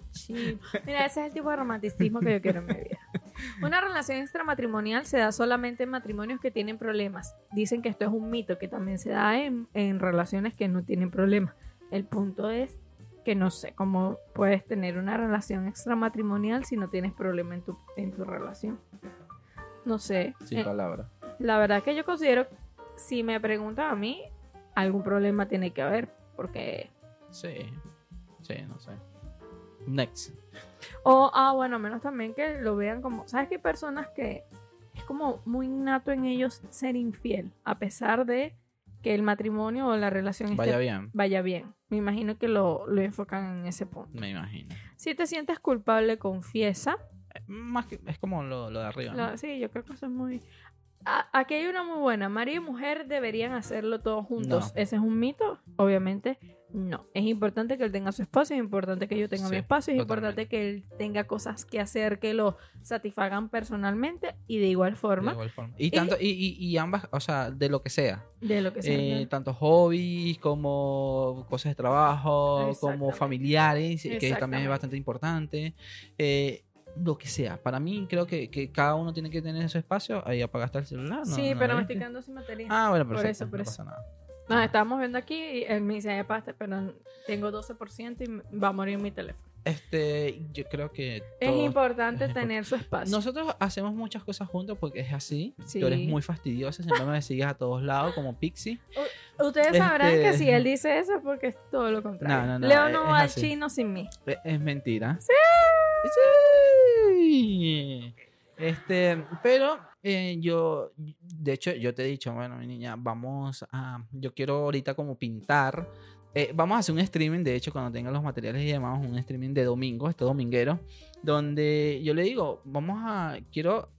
Mira, ese es el tipo de romanticismo que yo quiero en mi vida. Una relación extramatrimonial se da solamente en matrimonios que tienen problemas. Dicen que esto es un mito, que también se da en, en relaciones que no tienen problemas. El punto es que no sé cómo puedes tener una relación extramatrimonial si no tienes problema en tu, en tu relación. No sé. Sin Eh, palabras. la verdad que yo considero, si me preguntan a mí, algún problema tiene que haber, porque... Sí, sí, no sé. Next. O, ah, bueno, menos también que lo vean como... ¿Sabes que hay personas que es como muy innato en ellos ser infiel, a pesar de que el matrimonio o la relación esté- Vaya bien, vaya bien? Me imagino que lo, lo enfocan en ese punto. me imagino. Si te sientes culpable, confiesa. Eh, Más que, es como lo, lo de arriba. sí, yo creo que eso es muy... A- aquí hay una muy buena. Marido y mujer deberían hacerlo todos juntos. No. ¿Ese es un mito? Obviamente no. Es importante que él tenga su espacio, es importante que yo tenga mi espacio, es totalmente. importante que él tenga cosas que hacer que lo satisfagan personalmente y de igual De forma igual forma. Y, tanto, y, y, y ambas, o sea, de lo que sea. de lo que sea. Eh, tanto hobbies como cosas de trabajo, como familiares, que también es bastante importante. Eh, lo que sea. Para mí creo que, que cada uno tiene que tener su espacio. Ahí apagaste el celular. ¿no? sí, ¿No pero quedando sin batería. Ah, bueno, Por eso, por no eso. pasa nada. Nos estábamos viendo aquí y él me dice, "Ay, pasta, pero tengo 12% y va a morir mi teléfono. Este, yo creo que Es importante es tener su espacio. Nosotros hacemos muchas cosas juntos porque es así. Sí. Tú eres muy fastidiosa, siempre me sigues a todos lados como Pixie. Ustedes sabrán Este- que si él dice eso es porque es todo lo contrario. No, no, no, Leo no es va al chino sin mí. Es, es mentira. Sí. Sí. Este, pero eh, yo, de hecho, yo te he dicho, bueno, mi niña, vamos a, yo quiero ahorita como pintar. Eh, vamos a hacer un streaming, de hecho, cuando tenga los materiales y demás, un streaming de domingo, este dominguero, donde yo le digo, vamos a, quiero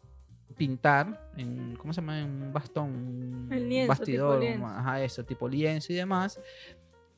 pintar en, ¿cómo se llama? En un bastón, un El lienzo, bastidor, tipo lienzo. ajá, eso, tipo lienzo y demás.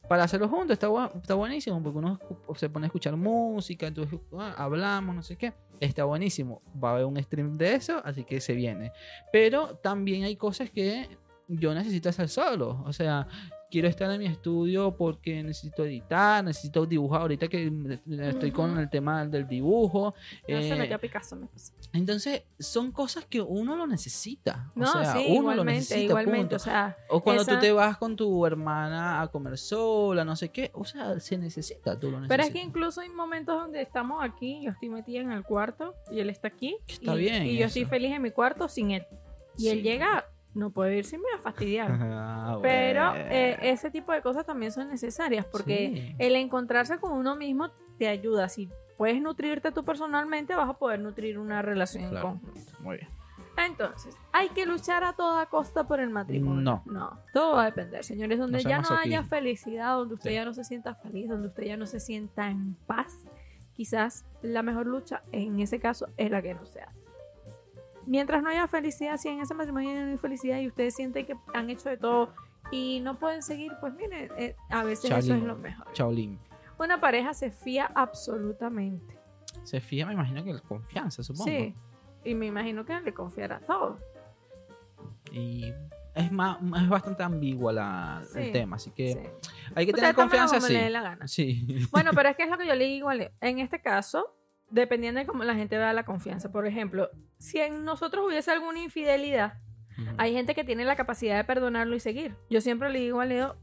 Para hacerlo juntos, está, está buenísimo, porque uno se pone a escuchar música, entonces ah, hablamos, no sé qué. Está buenísimo. Va a haber un stream de eso, así que se viene. Pero también hay cosas que yo necesito hacer solo. O sea, quiero estar en mi estudio porque necesito editar, necesito dibujar. Ahorita que me- estoy con Ujú. el tema del dibujo. No se eh, metió a Picasso, me pasa. entonces, son cosas que uno lo necesita. O No, sea, sí, uno lo igualmente, necesita, igualmente. punto. O sea, O cuando esa- tú te vas con tu hermana a comer sola, no sé qué. O sea, se necesita, tú lo necesitas. pero es que incluso hay momentos donde estamos aquí, yo estoy metida en el cuarto y él está aquí. Está y, bien Y yo eso. estoy feliz en mi cuarto sin él. Y él Sí. llega, no puede irse y me va a fastidiar. Ah, Pero eh, ese tipo de cosas también son necesarias porque Sí. el encontrarse con uno mismo te ayuda. Si puedes nutrirte tú personalmente, vas a poder nutrir una relación Claro. en conjunto. Muy bien. Entonces, ¿hay que luchar a toda costa por el matrimonio? No. No, todo va a depender, señores. Donde No ya no haya felicidad, donde usted Sí. ya no se sienta feliz, donde usted ya no se sienta en paz, quizás la mejor lucha en ese caso es la que no se hace. Mientras no haya felicidad, si en ese matrimonio no hay felicidad y ustedes sienten que han hecho de todo y no pueden seguir, pues miren, eh, a veces eso es lo mejor. Chaolín. Una pareja se fía absolutamente. Se fía, me imagino que la confianza, supongo. Sí. Y me imagino que le confiará todo. Y es, más, es bastante ambigua la, Sí, el tema, así que Sí. hay que tener confianza, sí. la gana. Sí. Bueno, pero es que es lo que yo le digo. En este caso, dependiendo de cómo la gente vea la confianza. Por ejemplo, si en nosotros hubiese alguna infidelidad, hay gente que tiene la capacidad de perdonarlo y seguir. Yo siempre le digo a Leo,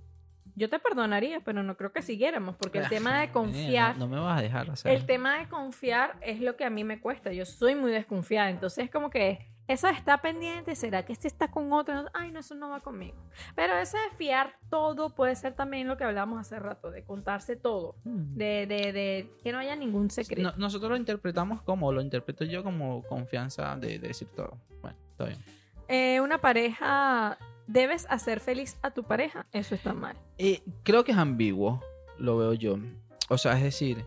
yo te perdonaría, pero no creo que siguiéramos, porque el tema de confiar, No, no me vas a dejar hacer. el tema de confiar es lo que a mí me cuesta. Yo soy muy desconfiada, entonces como que eso está pendiente, ¿será que este está con otro? Ay, no, eso no va conmigo. Pero eso de fiar todo puede ser también lo que hablamos hace rato, de contarse todo, Mm. de, de, de que no haya ningún secreto. No- nosotros lo interpretamos como, lo interpreto yo como confianza de, de decir todo. Bueno, está bien. Eh, una pareja, debes hacer feliz a tu pareja, eso está mal. Creo que es ambiguo, lo veo yo. O sea, es decir,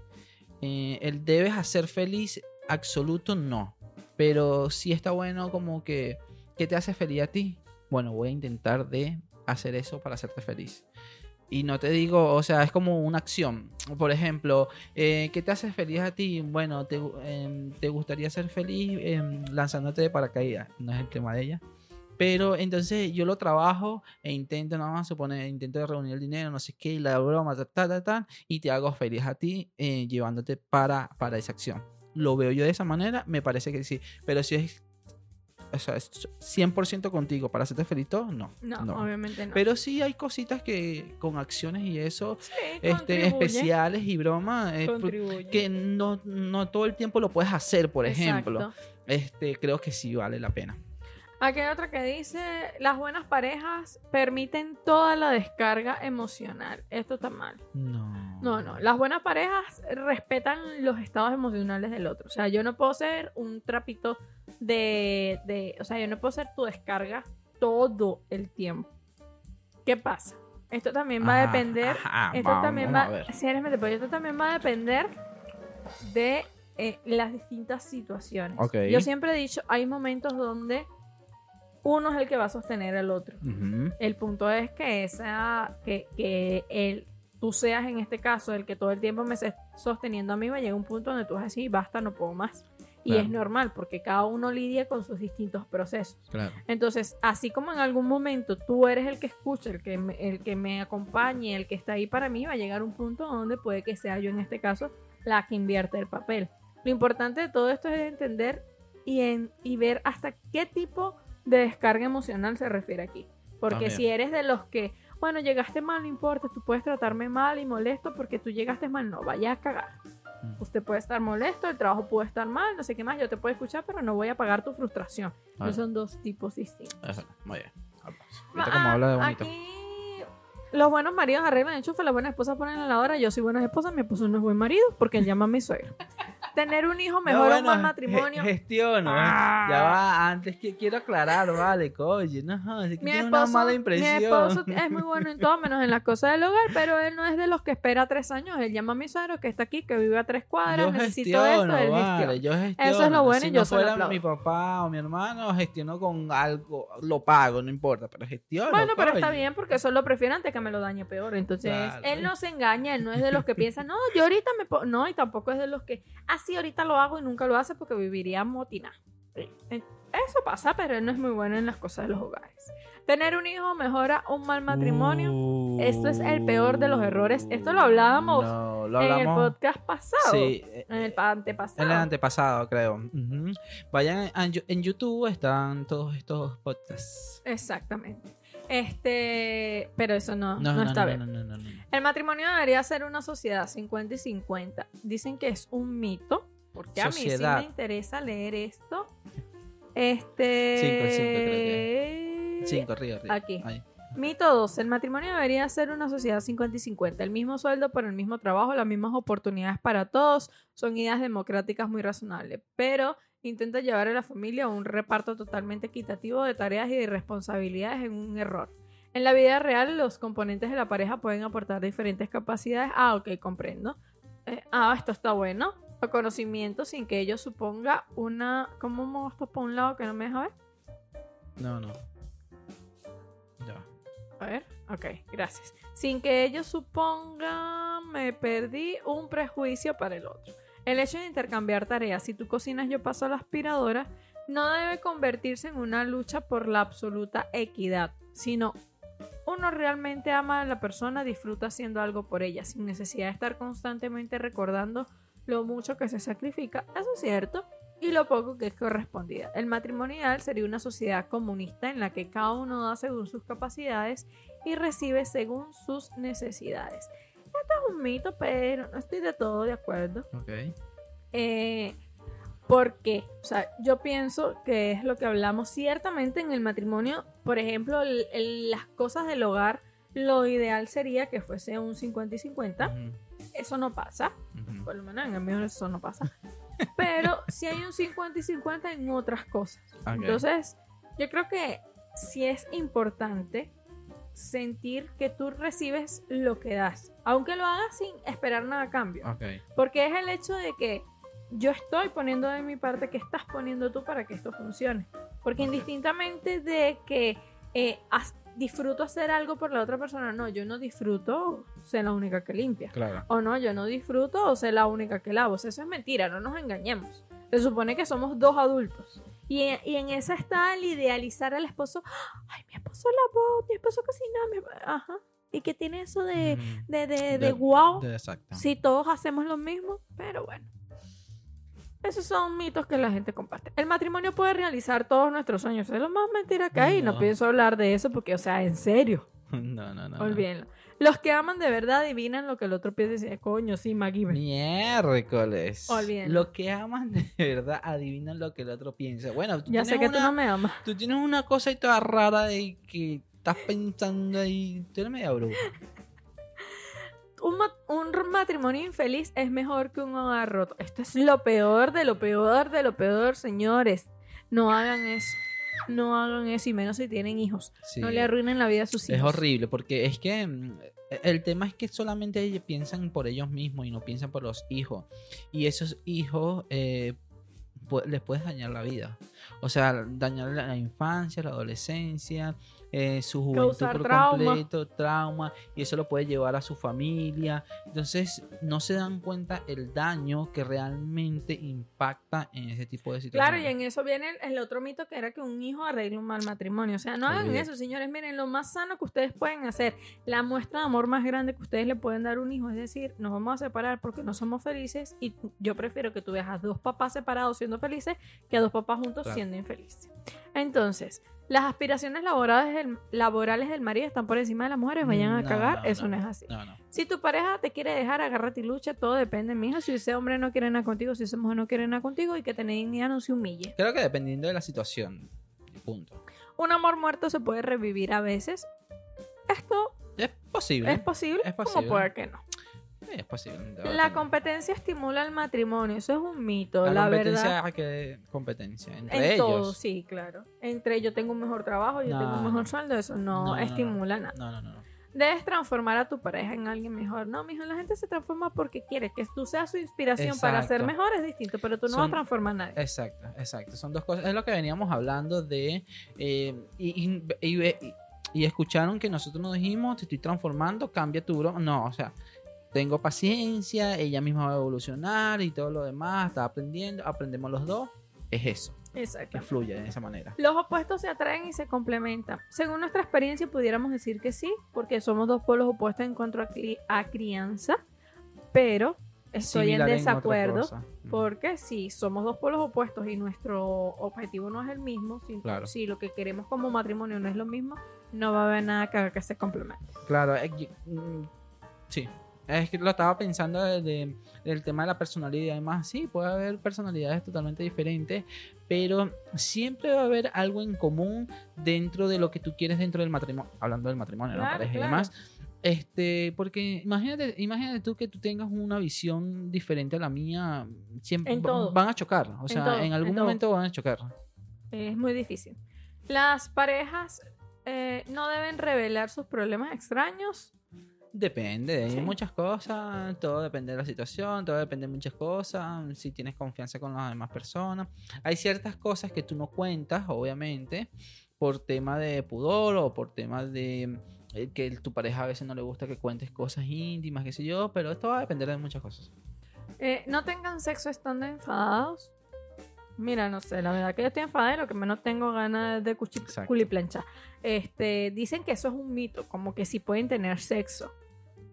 eh, el debes hacer feliz absoluto no. Pero sí está bueno como que, ¿qué te hace feliz a ti? Bueno, voy a intentar de hacer eso para hacerte feliz. Y no te digo, o sea, es como una acción. Por ejemplo, eh, ¿qué te hace feliz a ti? Bueno, te, em, te gustaría ser feliz em, lanzándote de paracaídas. No es el tema de ella. Pero entonces yo lo trabajo e intento nada más suponer, intento reunir el dinero, no sé qué, la broma, ta, ta, ta, ta, y te hago feliz a ti eh, llevándote para, para esa acción. Lo veo yo de esa manera, me parece que sí. Pero si es, o sea, es 100% contigo para hacerte feliz todo, no. No, no. obviamente no. Pero sí hay cositas que con acciones y eso, Sí, este, especiales y bromas, que no, no todo el tiempo lo puedes hacer, por ejemplo. Exacto. Este, creo que sí vale la pena. Aquí hay otra que dice, las buenas parejas permiten toda la descarga emocional. Esto está mal. No. No, no. Las buenas parejas respetan los estados emocionales del otro. O sea, yo no puedo ser un trapito de, de... O sea, yo no puedo ser tu descarga todo el tiempo. ¿Qué pasa? Esto también va a depender... ajá, esto vamos también a va... metepollo, esto también va a depender de eh, las distintas situaciones. Yo siempre he dicho, hay momentos donde uno es el que va a sostener al otro. El punto es que esa, que, que el, tú seas en este caso el que todo el tiempo me estés sosteniendo a mí, va a llegar un punto donde tú vas a decir, basta, no puedo más. Y Claro. es normal, porque cada uno lidia con sus distintos procesos. Claro. Entonces, así como en algún momento tú eres el que escucha, el que me, el que me acompañe, el que está ahí para mí, va a llegar un punto donde puede que sea yo en este caso la que invierte el papel. Lo importante de todo esto es entender y, en, y ver hasta qué tipo de descarga emocional se refiere aquí. Porque También. si eres de los que, bueno, llegaste mal, no importa, tú puedes tratarme mal y molesto porque tú llegaste mal, no, vaya a cagar. Mm. Usted puede estar molesto, el trabajo puede estar mal, no sé qué más, yo te puedo escuchar, pero no voy a pagar tu frustración. Ah. Esos son dos tipos distintos. Eso, muy bien. Ahorita Ah, como habla de bonito. Aquí los buenos maridos arreglan enchufe, las buenas esposas ponen la lavadora. Yo soy buena esposa, mi esposo no es buen marido porque él llama a mi suegro. Tener un hijo mejor No, o un mal bueno, matrimonio. ge- Gestiono. ¿eh? Ah. Ya va, antes que quiero aclarar, vale, coño. No, es que Mi tiene una esposo, mala mi impresión. esposo es muy bueno en todo, menos en las cosas del hogar, pero él no es de los que espera tres años. Él llama a mi suegro que está aquí, que vive a tres cuadras, yo necesito gestiono, esto, él vale, yo gestiono. Eso es lo bueno si y no yo se lo fuera mi papá o mi hermano, gestiono con algo, lo pago, no importa, pero gestiono. Bueno, pero está bien porque eso lo prefiero antes que me lo dañe peor. Entonces, Claro. él no se engaña, él no es de los que piensan, no, yo ahorita me. No, y tampoco es de los que, así ahorita lo hago y nunca lo hace porque viviría motina. Eso pasa, pero él no es muy bueno en las cosas de los hogares. Tener un hijo mejora un mal matrimonio. Esto es el peor de los errores. Esto lo hablábamos No, lo en el podcast pasado. Sí, eh, En el pa- antepasado. en el antepasado, creo. Ujú. Vayan a- en YouTube, están todos estos podcasts. Exactamente. Este, pero eso no, No, no, no, está no, bien. no, no, no, no. El matrimonio debería ser una sociedad 50 y 50. Dicen que es un mito, porque a mí Sociedad. sí me interesa leer esto. Este. Cinco, cinco, creo Cinco, río, río. Aquí. Ahí. Mito 2. El matrimonio debería ser una sociedad 50 y 50. El mismo sueldo por el mismo trabajo, las mismas oportunidades para todos. Son ideas democráticas muy razonables. Pero intenta llevar a la familia a un reparto totalmente equitativo de tareas y de responsabilidades en un error. En la vida real, los componentes de la pareja pueden aportar diferentes capacidades. Ah, ok, comprendo. Eh, ah, esto está bueno. O conocimiento sin que ello suponga una. ¿Cómo muevo esto por un lado que no me deja ver? No, no. A ver, ok, gracias. Sin que ello suponga, me perdí un prejuicio para el otro. El hecho de intercambiar tareas, si tú cocinas yo paso a la aspiradora, no debe convertirse en una lucha por la absoluta equidad, sino uno realmente ama a la persona, disfruta haciendo algo por ella, sin necesidad de estar constantemente recordando lo mucho que se sacrifica, eso es cierto, y lo poco que es correspondida. El matrimonio ideal sería una sociedad comunista en la que cada uno da según sus capacidades y recibe según sus necesidades. Esto es un mito, pero no estoy de todo de acuerdo. Ok. Eh, ¿Por qué? O sea, yo pienso que es lo que hablamos ciertamente en el matrimonio. Por ejemplo, el- el- las cosas del hogar, lo ideal sería que fuese un 50 y 50. Ujú, Eso no pasa. Por lo menos en el mío eso no pasa. Pero si hay un 50 y 50 en otras cosas. Entonces, yo creo que sí es importante sentir que tú recibes lo que das. Aunque lo hagas sin esperar nada a cambio. Porque es el hecho de que yo estoy poniendo de mi parte que estás poniendo tú para que esto funcione. Porque indistintamente de que eh, disfruto hacer algo por la otra persona, no, yo no disfruto ser la única que limpia. Claro. O no, yo no disfruto ser la única que lavo. O sea, eso es mentira, no nos engañemos. Se supone que somos dos adultos. Y, y en esa está el idealizar al esposo. Ay, mi esposo lavó, mi esposo cocinó. Mi... esp-". Ajá. ¿Y qué tiene eso de, Ujú. de, de, de De- wow? Si todos hacemos lo mismo, pero bueno. Esos son mitos que la gente comparte. El matrimonio puede realizar todos nuestros sueños. Es lo más mentira que hay. No, No. pienso hablar de eso porque, o sea, en serio. No, no, no. Olvídenlo. Los que aman de verdad adivinan lo que el otro piensa y coño, sí, MacGyver. Miércoles. Olvídenlo. Lo que aman de verdad adivinan lo que el otro piensa. Bueno, tú Ya sé que tienes tú una- no me amas. Tú tienes una cosa ahí toda rara de que estás pensando ahí. Tú eres media bruja. Un, ma- un matrimonio infeliz es mejor que un hogar roto. Esto es lo peor de lo peor de lo peor, señores. No hagan eso. No hagan eso, y menos si tienen hijos. Sí. No le arruinen la vida a sus hijos. Es horrible porque es que mm, el tema es que solamente ellos piensan por ellos mismos y no piensan por los hijos. Y esos hijos eh, les puedes dañar la vida. O sea, dañar la infancia, la adolescencia, eh, su juventud por trauma. completo, trauma, y eso lo puede llevar a su familia. Entonces, no se dan cuenta el daño que realmente impacta en ese tipo de Claro, situaciones. y en eso viene el, el otro mito que era que un hijo arregle un mal matrimonio. O sea, no hagan eso, señores. Miren, lo más sano que ustedes pueden hacer, la muestra de amor más grande que ustedes le pueden dar a un hijo, es decir, nos vamos a separar porque no somos felices y yo prefiero que tú veas a dos papás separados siendo felices que a dos papás juntos Claro. siendo infelices. Entonces, las aspiraciones laborales del, laborales del marido están por encima de las mujeres, vayan a No, cagar, no, eso no, no. es así. No, no. Si tu pareja te quiere dejar, agárrate y lucha, todo depende, mija. Si ese hombre no quiere nada contigo, si esa mujer no quiere nada contigo y que tener dignidad no se humille. Creo que dependiendo de la situación. Punto. Un amor muerto se puede revivir a veces. Esto Es posible. es posible, es como posible. puede que no. Es posible. La competencia estimula el matrimonio, eso es un mito, La, la, competencia, verdad. que competencia entre En ellos. todo, sí, claro. Entre yo tengo un mejor trabajo, yo No, tengo un mejor sueldo, eso no, No, no, no. estimula nada. No, no, no. no. Debes transformar a tu pareja en alguien mejor. No, mijo, la gente se transforma porque quiere que tú seas su inspiración para ser mejor, es distinto, pero tú no vas a Son- transformar a nadie. Exacto, exacto. Son dos cosas. Es lo que veníamos hablando de. eh, y, y- y- y- y escucharon que nosotros nos dijimos: Te estoy transformando, cambia tu broma. No, o sea, tengo paciencia, ella misma va a evolucionar y todo lo demás. Está aprendiendo, aprendemos los dos. Es eso, Exacto. que fluye de esa manera. Los opuestos se atraen y se complementan. Según nuestra experiencia, pudiéramos decir que sí, porque somos dos polos opuestos en cuanto a, cri- a crianza, pero estoy Similar en desacuerdo porque si somos dos polos opuestos y nuestro objetivo no es el mismo, si, Claro. si lo que queremos como matrimonio no es lo mismo, no va a haber nada que haga que se complemente. Claro, que, mm, sí. Es que lo estaba pensando de- de- del tema de la personalidad y demás. Sí, puede haber personalidades totalmente diferentes, pero siempre va a haber algo en común dentro de lo que tú quieres dentro del matrimonio, hablando del matrimonio, ¿no? Claro, pareja y claro. demás. Este, porque imagínate, imagínate tú que tú tengas una visión diferente a la mía, siempre En todo. van a chocar, o En sea, todo, en algún en momento van a chocar. Es muy difícil. Las parejas eh, no deben revelar sus problemas extraños. Depende, hay Sí. muchas cosas, todo depende de la situación, todo depende de muchas cosas, si tienes confianza con las demás personas. Hay ciertas cosas que tú no cuentas, obviamente, por tema de pudor o por tema de eh, que tu pareja a veces no le gusta que cuentes cosas íntimas, qué sé yo, pero esto va a depender de muchas cosas. Eh, no tengan sexo estando enfadados. Mira, no sé, la verdad que yo estoy enfadada y lo que menos tengo ganas de cuchi- Exacto. culiplanchar. Este, dicen que eso es un mito, como que sí pueden tener sexo.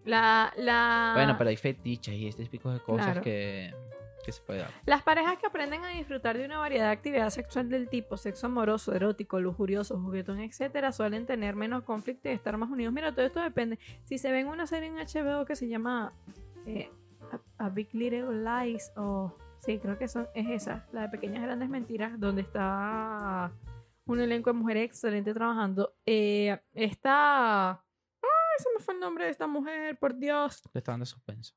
La, la... Bueno, pero hay fetiches y este tipo de cosas Claro. que, que se puede dar. Las parejas que aprenden a disfrutar de una variedad de actividad sexual del tipo sexo amoroso, erótico, lujurioso, juguetón, etcétera, suelen tener menos conflicto y estar más unidos. Mira, todo esto depende. Si se ven una serie en HBO que se llama eh, A, A Big Little Lies o sí, creo que son, es esa, la de Pequeñas Grandes Mentiras, donde está un elenco de mujeres excelente trabajando. Eh, esta, se me fue el nombre de esta mujer, por Dios. Le está dando suspenso.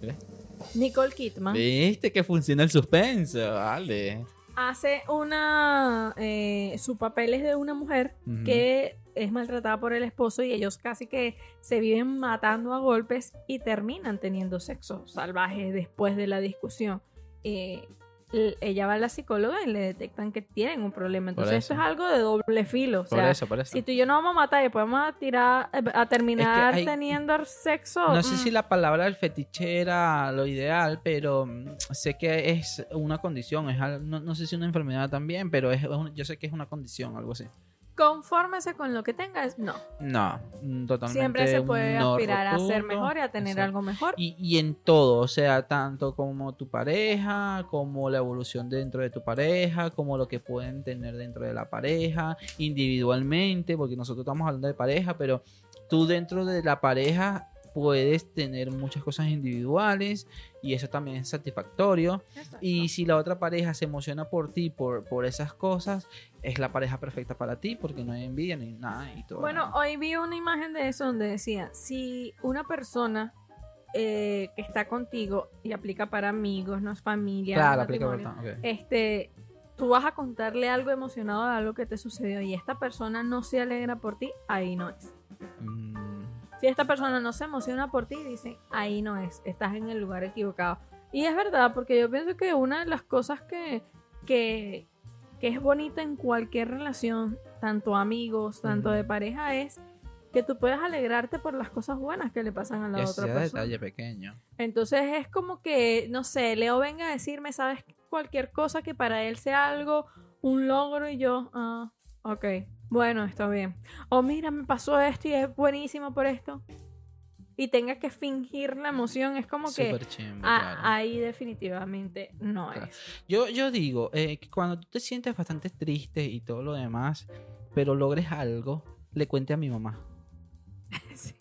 Nicole Kidman. ¿Viste que funciona el suspenso? Vale. hace una eh, su papel es de una mujer que es maltratada por el esposo y ellos casi que se viven matando a golpes y terminan teniendo sexo salvaje después de la discusión. Eh, ella va a la psicóloga y le detectan que tienen un problema. Por Entonces esto es algo de doble filo. O Por sea, eso, por eso. si tú y yo no vamos a matar y después vamos a tirar eh, a terminar hay- teniendo sexo. No sé mm, si la palabra del fetiche era lo ideal, pero mm, sé que es una condición. Es no, no sé si una enfermedad también, pero es, es un- yo sé que es una condición, algo así. Confórmese con lo que tengas. No. No, mm, totalmente. Siempre se puede no aspirar a ser mejor y a tener Exacto. algo mejor. Y, y en todo, o sea, tanto como tu pareja, como la evolución dentro de tu pareja, como lo que pueden tener dentro de la pareja, individualmente, porque nosotros estamos hablando de pareja, pero tú dentro de la pareja puedes tener muchas cosas individuales y eso también es satisfactorio. Y si la otra pareja se emociona por ti, por, por esas cosas, es la pareja perfecta para ti, porque no hay envidia ni nada y todo. Bueno, hoy vi una imagen de eso donde decía, si una persona eh, que está contigo y aplica para amigos, no es familia, claro, aplica ok. este, tú vas a contarle algo emocionado de algo que te sucedió y esta persona no se alegra por ti, ahí no es. Mm, Si esta persona no se emociona por ti, dicen, ahí no es, estás en el lugar equivocado. Y es verdad, porque yo pienso que una de las cosas que, que, que es bonita en cualquier relación, tanto amigos, tanto de pareja, es que tú puedes alegrarte por las cosas buenas que le pasan a la otra persona. detalle pequeño. Entonces es como que, no sé, Leo venga a decirme, ¿sabes? Cualquier cosa que para él sea algo, un logro y yo, ah, ok, bueno, está bien. O mira, me pasó esto y es buenísimo por esto. Y tenga que fingir la emoción, es como que chimbo, claro. ahí definitivamente no Claro. es. Yo, yo digo eh, que cuando tú te sientes bastante triste y todo lo demás, pero logres algo, le cuente a mi mamá. Sí.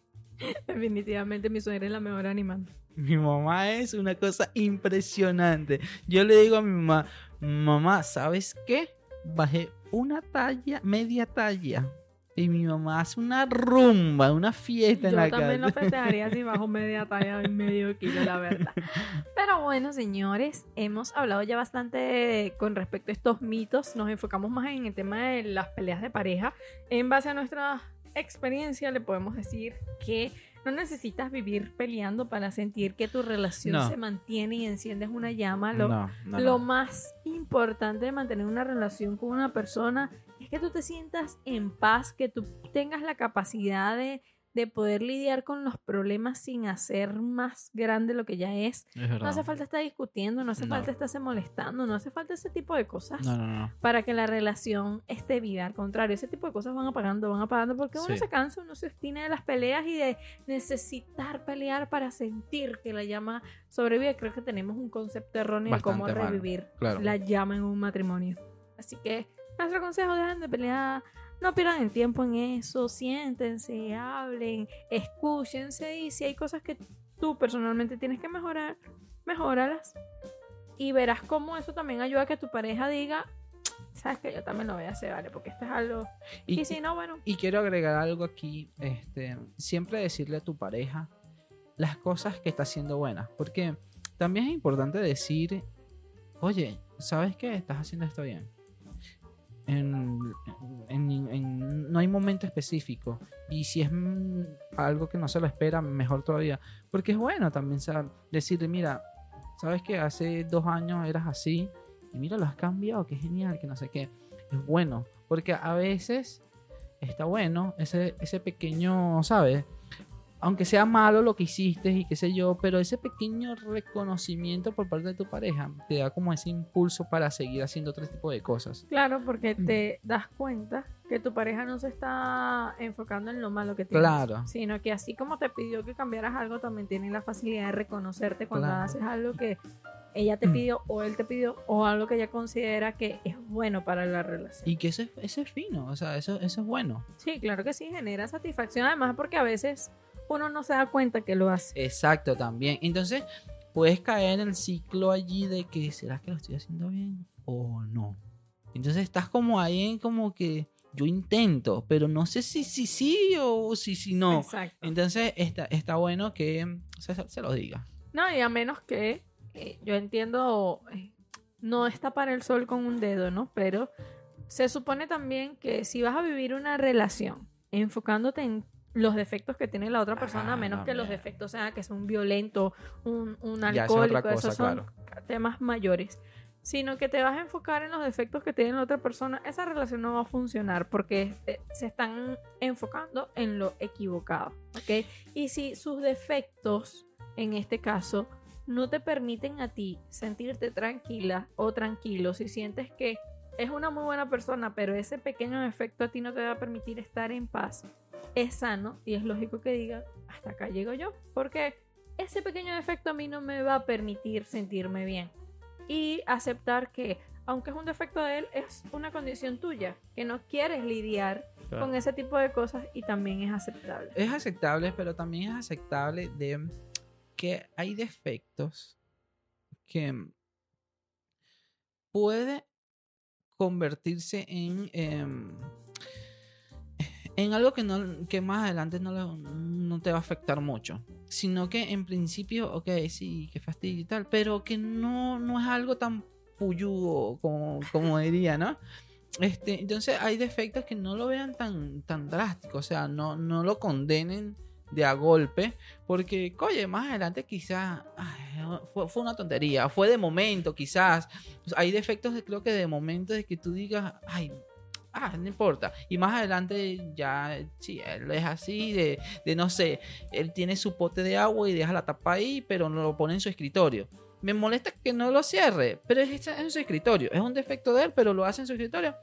Definitivamente mi suegra es la mejor animando. Mi mamá es una cosa impresionante. Yo le digo a mi mamá, mamá, ¿sabes qué? Bajé una talla, media talla. Y mi mamá hace una rumba, una fiesta en Yo la también lo casa. festejaría si bajo media talla y medio kilo, la verdad. Pero bueno, señores, hemos hablado ya bastante con respecto a estos mitos. Nos enfocamos más en el tema de las peleas de pareja. En base a nuestra experiencia, le podemos decir que no necesitas vivir peleando para sentir que tu relación No. se mantiene y enciendes una llama. Lo, no, no, lo más importante de mantener una relación con una persona es que tú te sientas en paz, que tú tengas la capacidad de, de poder lidiar con los problemas sin hacer más grande lo que ya es. No hace falta estar discutiendo, no hace No. falta estarse molestando, no hace falta ese tipo de cosas No, no, no. para que la relación esté viva. Al contrario, ese tipo de cosas van apagando, van apagando, porque uno Sí. se cansa, uno se obstina de las peleas y de necesitar pelear para sentir que la llama sobrevive. Creo que tenemos un concepto erróneo de cómo revivir claro. la llama en un matrimonio. Así que nuestro consejo, dejen de pelear. No pierdan el tiempo en eso, siéntense, hablen, escúchense y si hay cosas que tú personalmente tienes que mejorar, mejóralas. y verás cómo eso también ayuda a que tu pareja diga, sabes que yo también lo voy a hacer, vale, porque esto es algo... Y, si no, bueno. Y quiero agregar algo aquí, este, siempre decirle a tu pareja las cosas que está haciendo buenas, porque también es importante decir, oye, ¿sabes qué? Estás haciendo esto bien. No hay momento específico. Y si es algo que no se lo espera, mejor todavía. Porque es bueno también saber, decirle, mira, sabes que hace dos años eras así y mira, lo has cambiado, qué genial, que no sé qué. Es bueno, porque a veces está bueno ese, ese pequeño, ¿sabes? Aunque sea malo lo que hiciste y qué sé yo, pero ese pequeño reconocimiento por parte de tu pareja te da como ese impulso para seguir haciendo otro tipo de cosas. Claro, porque mm. te das cuenta que tu pareja no se está enfocando en lo malo que tienes, claro. sino que así como te pidió que cambiaras algo, también tiene la facilidad de reconocerte cuando haces algo que ella te mm. pidió o él te pidió o algo que ella considera que es bueno para la relación. Y que ese, ese es fino, o sea, eso, eso es bueno. Sí, claro que sí, genera satisfacción, además porque a veces uno no se da cuenta que lo hace. Exacto, también. Entonces, puedes caer en el ciclo allí de que, ¿será que lo estoy haciendo bien o no? Entonces estás como ahí como que yo intento, pero no sé si sí si, sí o si si no. Exacto. Entonces está, está bueno que se, lo diga. No, y a menos que eh, yo entiendo, eh, no está para el sol con un dedo, ¿no? Pero se supone también que si vas a vivir una relación enfocándote en los defectos que tiene la otra persona, a ah, menos que los defectos sean que es un violento, un, un alcohólico, esos son temas mayores. Sino que te vas a enfocar en los defectos que tiene la otra persona, esa relación no va a funcionar porque eh, se están enfocando en lo equivocado. ¿Ok? Y si sus defectos, en este caso, no te permiten a ti sentirte tranquila o tranquilo, si sientes que es una muy buena persona, pero ese pequeño defecto a ti no te va a permitir estar en paz, es sano y es lógico que diga, hasta acá llego yo, porque ese pequeño defecto a mí no me va a permitir sentirme bien. Y aceptar que, aunque es un defecto de él, es una condición tuya, que no quieres lidiar con ese tipo de cosas y también es aceptable. Es aceptable, pero también es aceptable de que hay defectos que puede convertirse en... Em, en algo que, no, que más adelante no, no te va a afectar mucho. Sino que en principio, ok, sí, que fastidio y tal, pero que no, no es algo tan puyudo como, como diría, ¿no? Este, entonces hay defectos que no lo vean tan, tan drástico, o sea, no, no lo condenen de a golpe, porque, oye, más adelante quizás fue, fue, una tontería, fue de momento quizás, hay defectos de, creo que de momento de que tú digas, ay, ah, no importa. Y más adelante ya, sí, él es así, de, de no sé, él tiene su pote de agua y deja la tapa ahí, pero no lo pone en su escritorio. Me molesta que no lo cierre, pero es en su escritorio. Es un defecto de él, pero lo hace en su escritorio.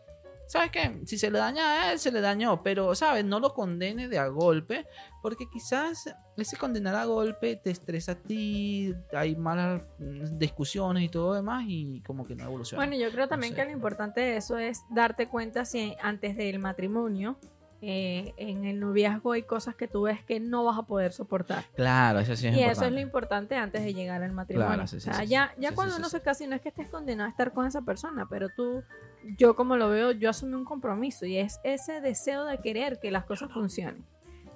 ¿Sabes qué? Si se le daña a él, se le dañó, pero, ¿sabes? No lo condene de a golpe, porque quizás ese condenar a golpe te estresa a ti, hay malas discusiones y todo demás, y como que no evoluciona. Bueno, yo creo también que lo importante de eso es darte cuenta si antes del matrimonio eh, en el noviazgo hay cosas que tú ves que no vas a poder soportar. Claro, eso sí es Y eso es lo importante antes de llegar al matrimonio. o sea, ya, ya cuando uno se casa, no es que estés condenado a estar con esa persona, pero tú, yo como lo veo, yo asumí un compromiso y es ese deseo de querer que las cosas funcionen.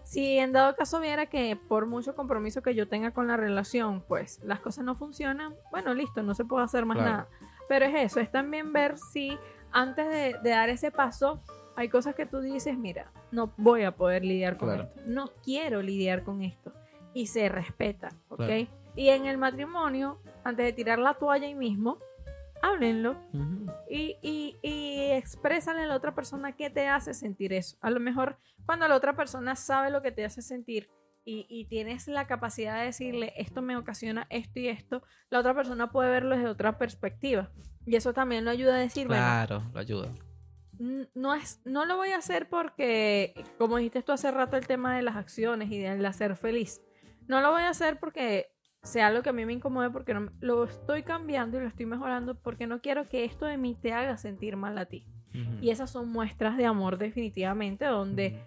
Si en dado caso viera que por mucho compromiso que yo tenga con la relación, pues las cosas no funcionan, bueno, listo, no se puede hacer más nada. Pero es eso, es también ver si antes de, de dar ese paso, hay cosas que tú dices, mira, no voy a poder lidiar con esto, no quiero lidiar con esto. Y se respeta, ¿ok? Y en el matrimonio, antes de tirar la toalla ahí mismo, háblenlo y, y, y exprésale a la otra persona qué te hace sentir eso. A lo mejor cuando la otra persona sabe lo que te hace sentir y, y, tienes la capacidad de decirle esto me ocasiona esto y esto, la otra persona puede verlo desde otra perspectiva. Y eso también lo ayuda a decir, claro, lo ayuda no es no lo voy a hacer porque como dijiste tú hace rato el tema de las acciones y del hacer feliz no lo voy a hacer porque sea lo que a mí me incomode porque no, lo estoy cambiando y lo estoy mejorando porque no quiero que esto de mí te haga sentir mal a ti y esas son muestras de amor definitivamente donde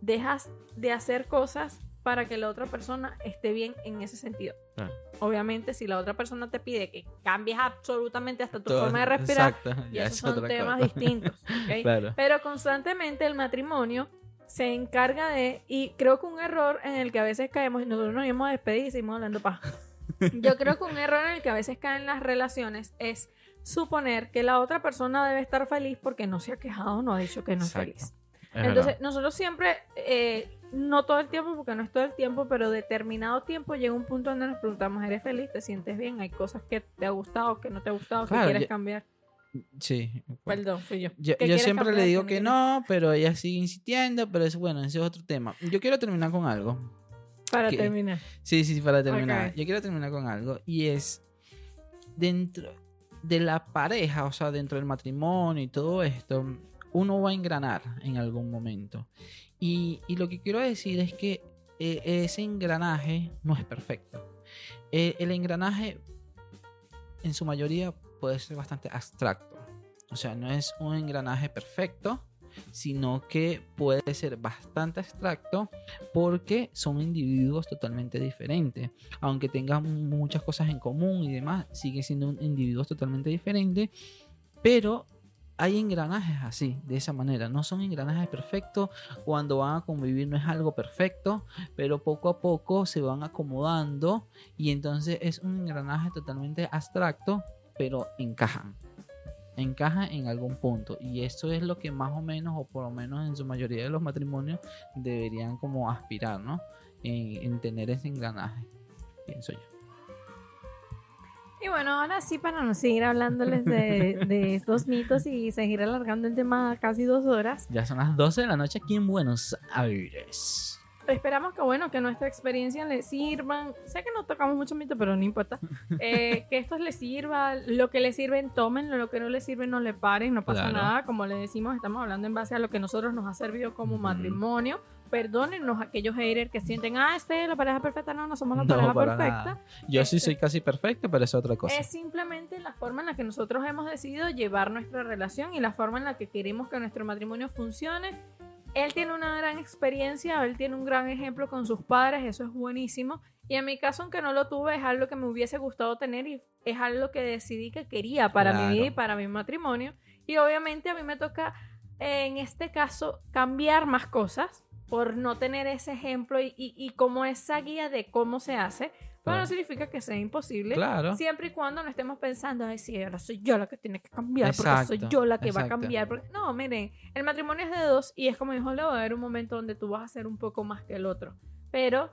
dejas de hacer cosas para que la otra persona esté bien en ese sentido. Claro. Obviamente, si la otra persona te pide que cambies absolutamente hasta tu Todo- forma de respirar, Exacto, y esos son temas cosa. distintos. Pero constantemente el matrimonio se encarga de, y creo que un error en el que a veces caemos, y nosotros nos íbamos a despedir y seguimos hablando paja. Yo creo que un error en el que a veces caen las relaciones es suponer que la otra persona debe estar feliz porque no se ha quejado no ha dicho que no es feliz. Es Entonces, verdad. nosotros siempre, eh, no todo el tiempo, porque no es todo el tiempo, pero determinado tiempo llega un punto donde nos preguntamos, ¿eres feliz? ¿Te sientes bien? ¿Hay cosas que te ha gustado, que no te ha gustado, que quieres cambiar? Sí. Perdón, fui yo. Yo, ¿Qué yo quieres siempre le digo que no, pero ella sigue insistiendo, pero es bueno, ese es otro tema. Yo quiero terminar con algo. Para terminar. Sí, sí, sí, para terminar. Yo quiero terminar con algo y es dentro de la pareja, o sea, dentro del matrimonio y todo esto, uno va a engranar en algún momento. Y, y lo que quiero decir es que eh, ese engranaje no es perfecto. Eh, el engranaje, en su mayoría, puede ser bastante abstracto. O sea, no es un engranaje perfecto, sino que puede ser bastante abstracto porque son individuos totalmente diferentes. Aunque tengan muchas cosas en común y demás, siguen siendo individuos totalmente diferentes. Pero hay engranajes así, de esa manera. No son engranajes perfectos. Cuando van a convivir no es algo perfecto, pero poco a poco se van acomodando y entonces es un engranaje totalmente abstracto, pero encajan. Encajan en algún punto. Y eso es lo que más o menos, o por lo menos en su mayoría de los matrimonios, deberían como aspirar, ¿no? En, en tener ese engranaje, pienso yo. Y bueno, ahora sí, para no seguir hablándoles de, de estos mitos y seguir alargando el tema casi dos horas, Ya son las 12 de la noche aquí en Buenos Aires. Esperamos que bueno, que nuestra experiencia les sirvan. Sé que no tocamos mucho mito, pero no importa. Eh, que esto les sirva, lo que les sirven, tómenlo, lo que no les sirve, no le paren, no pasa Claro. nada. Como le decimos, estamos hablando en base a lo que nosotros nos ha servido como Ujú. matrimonio. Perdónennos aquellos haters que sienten, ah, este es la pareja perfecta. No, no somos la No, pareja perfecta. nada. Yo sí soy casi perfecto, pero es otra cosa. Es simplemente la forma en la que nosotros hemos decidido llevar nuestra relación y la forma en la que queremos que nuestro matrimonio funcione. Él tiene una gran experiencia, él tiene un gran ejemplo con sus padres, eso es buenísimo. Y en mi caso, aunque no lo tuve, es algo que me hubiese gustado tener y es algo que decidí que quería para mi Claro. vida y para mi matrimonio. Y obviamente a mí me toca, en este caso, cambiar más cosas por no tener ese ejemplo y, y- y como esa guía de cómo se hace. Pero no significa que sea imposible. Claro. Siempre y cuando no estemos pensando, ay, sí, ahora soy yo la que tiene que cambiar, porque Exacto, soy yo la que va a cambiar. porque- No, miren, el matrimonio es de dos y es como dijo Leo, va a haber un momento donde tú vas a ser un poco más que el otro. Pero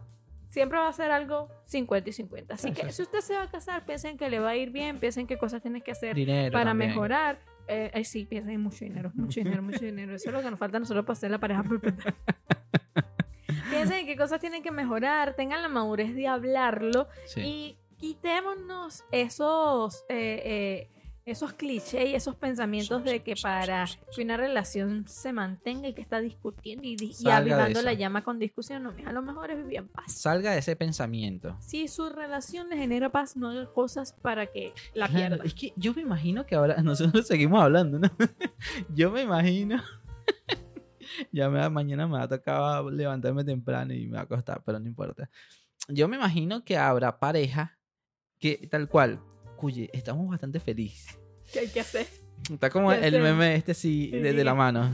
siempre va a ser algo 50 y 50. Así que si usted se va a casar, piensen que le va a ir bien, piensen qué cosas tienes que hacer Dinero para también. mejorar. Eh, ay, sí, piensen en mucho dinero, mucho dinero, mucho dinero. Eso es lo que nos falta a nosotros para ser la pareja perfecta. piensen en qué cosas tienen que mejorar, tengan la madurez de hablarlo Sí. y quitémonos esos, eh, eh, esos clichés y esos pensamientos de que para que una relación se mantenga y que está discutiendo y, y avivando la llama con discusión, no, mija, lo mejor es vivir en paz. Salga de ese pensamiento. Si su relación le genera paz, no haga cosas para que la Claro, pierda. Es que yo me imagino que ahora nosotros seguimos hablando, ¿no? Yo me imagino. ya me, mañana me va a tocar levantarme temprano y me va a costar, pero no importa. Yo me imagino que habrá pareja que tal cual, cuye, estamos bastante felices. ¿Qué hay que hacer? Está como el sé. meme este sí, Sí, de, de la mano.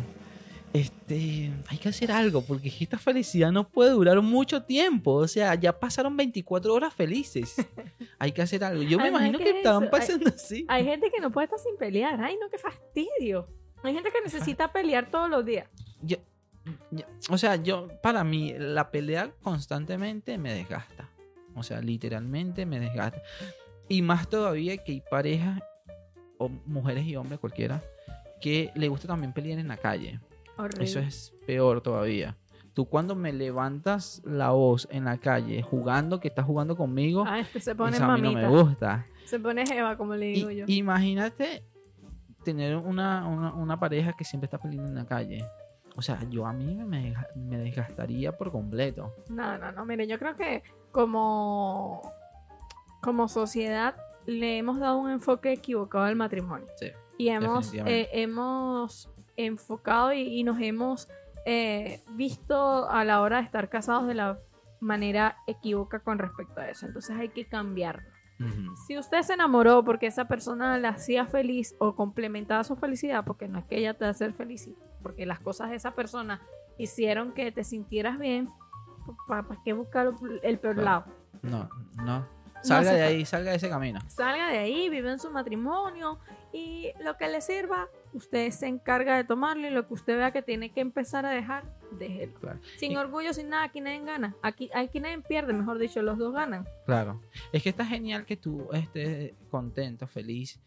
Este, hay que hacer algo porque es que esta felicidad no puede durar mucho tiempo. O sea, ya pasaron 24 horas felices. Hay que hacer algo. Yo me Además imagino que es estaban eso, hay- pasando así. Hay gente que no puede estar sin pelear. Ay, no, qué fastidio. Hay gente que necesita pelear todos los días. Yo- yo- o sea, yo, para mí, la pelea constantemente me desgasta. O sea, literalmente me desgasta. Y más todavía que hay parejas, o mujeres y hombres cualquiera, que le gusta también pelear en la calle. Horrible. Eso es peor todavía. Tú cuando me levantas la voz en la calle jugando, que estás jugando conmigo, Ah, se pone eso a mí no me gusta. Se pone jeva, como le Y- digo yo. imagínate tener una, una, una pareja que siempre está peleando en la calle. O sea, yo a mí me, me desgastaría por completo. No, no, no. Mire, yo creo que como, como sociedad le hemos dado un enfoque equivocado al matrimonio. Sí, Y hemos, eh, hemos enfocado y, y nos hemos eh, visto a la hora de estar casados de la manera equívoca con respecto a eso. Entonces hay que Si usted se enamoró porque esa persona la hacía feliz o complementaba su felicidad, porque no es que ella te hacer feliz, porque las cosas de esa persona hicieron que te sintieras bien, ¿para qué buscar el peor Claro. lado? No, no. Salga hace de ahí, salga de ese camino. Salga de ahí, vive en su matrimonio y lo que le sirva, usted se encarga de tomarlo y lo que usted vea que tiene que empezar a dejar, déjelo. Claro. Sin Y- orgullo, sin nada, aquí nadie gana. Aquí, aquí nadie pierde, mejor dicho, los dos ganan. Claro. Es que está genial que tú estés contento, feliz,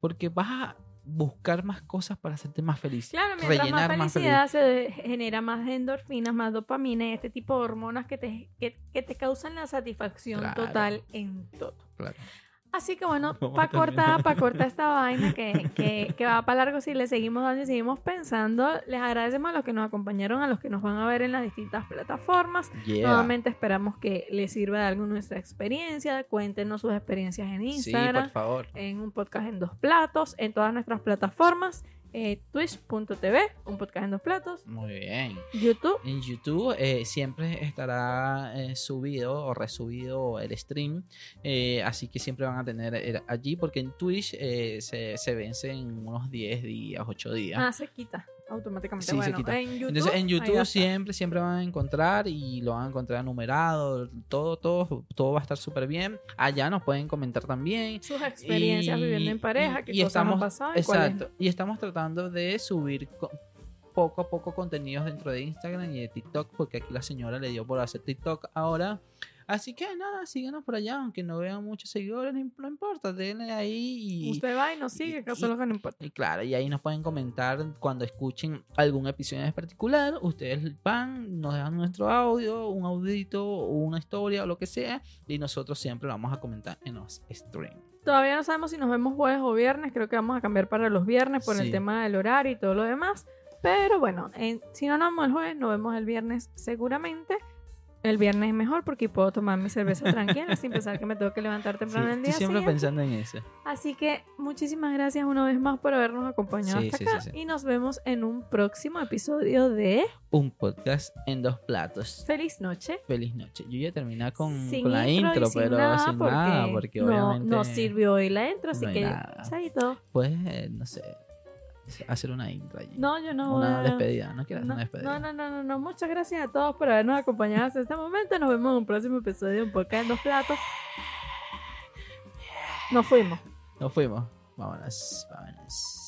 porque vas a buscar más cosas para hacerte más feliz. Claro, mientras rellenar más más felicidad se genera más endorfinas, más dopamina y este tipo de hormonas que te, que, que te causan la satisfacción Claro. total en todo. Claro. Así que bueno, para cortar, para cortar esta vaina que, que, que va para largo si le seguimos dando y seguimos pensando, les agradecemos a los que nos acompañaron, a los que nos van a ver en las distintas plataformas. Yeah. Nuevamente esperamos que les sirva de algo nuestra experiencia. Cuéntenos sus experiencias en Sí, Instagram por favor. en un podcast en dos platos, en todas nuestras plataformas, eh, twitch.tv, un podcast en dos platos, Muy bien. YouTube, En YouTube eh, siempre estará eh, subido o resubido el stream, eh, así que siempre van a tener eh, allí, porque en Twitch eh, se, se vence en unos 10 días, 8 días. ah, se quita automáticamente. Sí, se bueno, quita. en YouTube, Entonces en YouTube siempre, siempre van a encontrar y lo van a encontrar numerado, todo, todo, todo va a estar súper bien. Allá nos pueden comentar también. sus experiencias Y- viviendo en pareja, qué y cosas estamos- han pasado Exacto. Y estamos tratando de subir co- poco a poco contenidos dentro de Instagram y de TikTok, porque aquí la señora le dio por hacer TikTok ahora. Así que nada, síganos por allá, aunque no vean muchos seguidores, no, im- no importa, denle ahí y, Usted va y nos sigue, que eso es lo que no importa. y claro, y ahí nos pueden comentar cuando escuchen algún episodio en particular. Ustedes van, nos dejan nuestro audio, un audito, una historia o lo que sea, y nosotros siempre lo vamos a comentar en los streams. Todavía no sabemos si nos vemos jueves o viernes, creo que vamos a cambiar para los viernes por el Sí. tema del horario y todo lo demás. Pero bueno, en- si no nos vemos el jueves, nos vemos el viernes seguramente. El viernes es mejor porque puedo tomar mi cerveza tranquila sin pensar que me tengo que levantar temprano Sí, el día estoy siempre siguiente. pensando en eso. Así que muchísimas gracias una vez más por habernos acompañado Sí, hasta sí, acá y nos vemos en un próximo episodio de Un podcast en dos platos. Feliz Noche. Feliz noche. Yo iba a terminar con, con la intro intro, sin pero nada, sin nada, porque no, obviamente. no sirvió hoy la intro, así no que chaito. Puedes, eh, no sé, hacer una intro allí. No, yo no una despedida. No quieres No, una despedida. no, no, no, no, no. Muchas gracias a todos por habernos acompañado hasta este momento. Nos vemos en un próximo episodio de Un Podcast en Dos Platos. Nos fuimos. Nos fuimos. Vámonos, vámonos.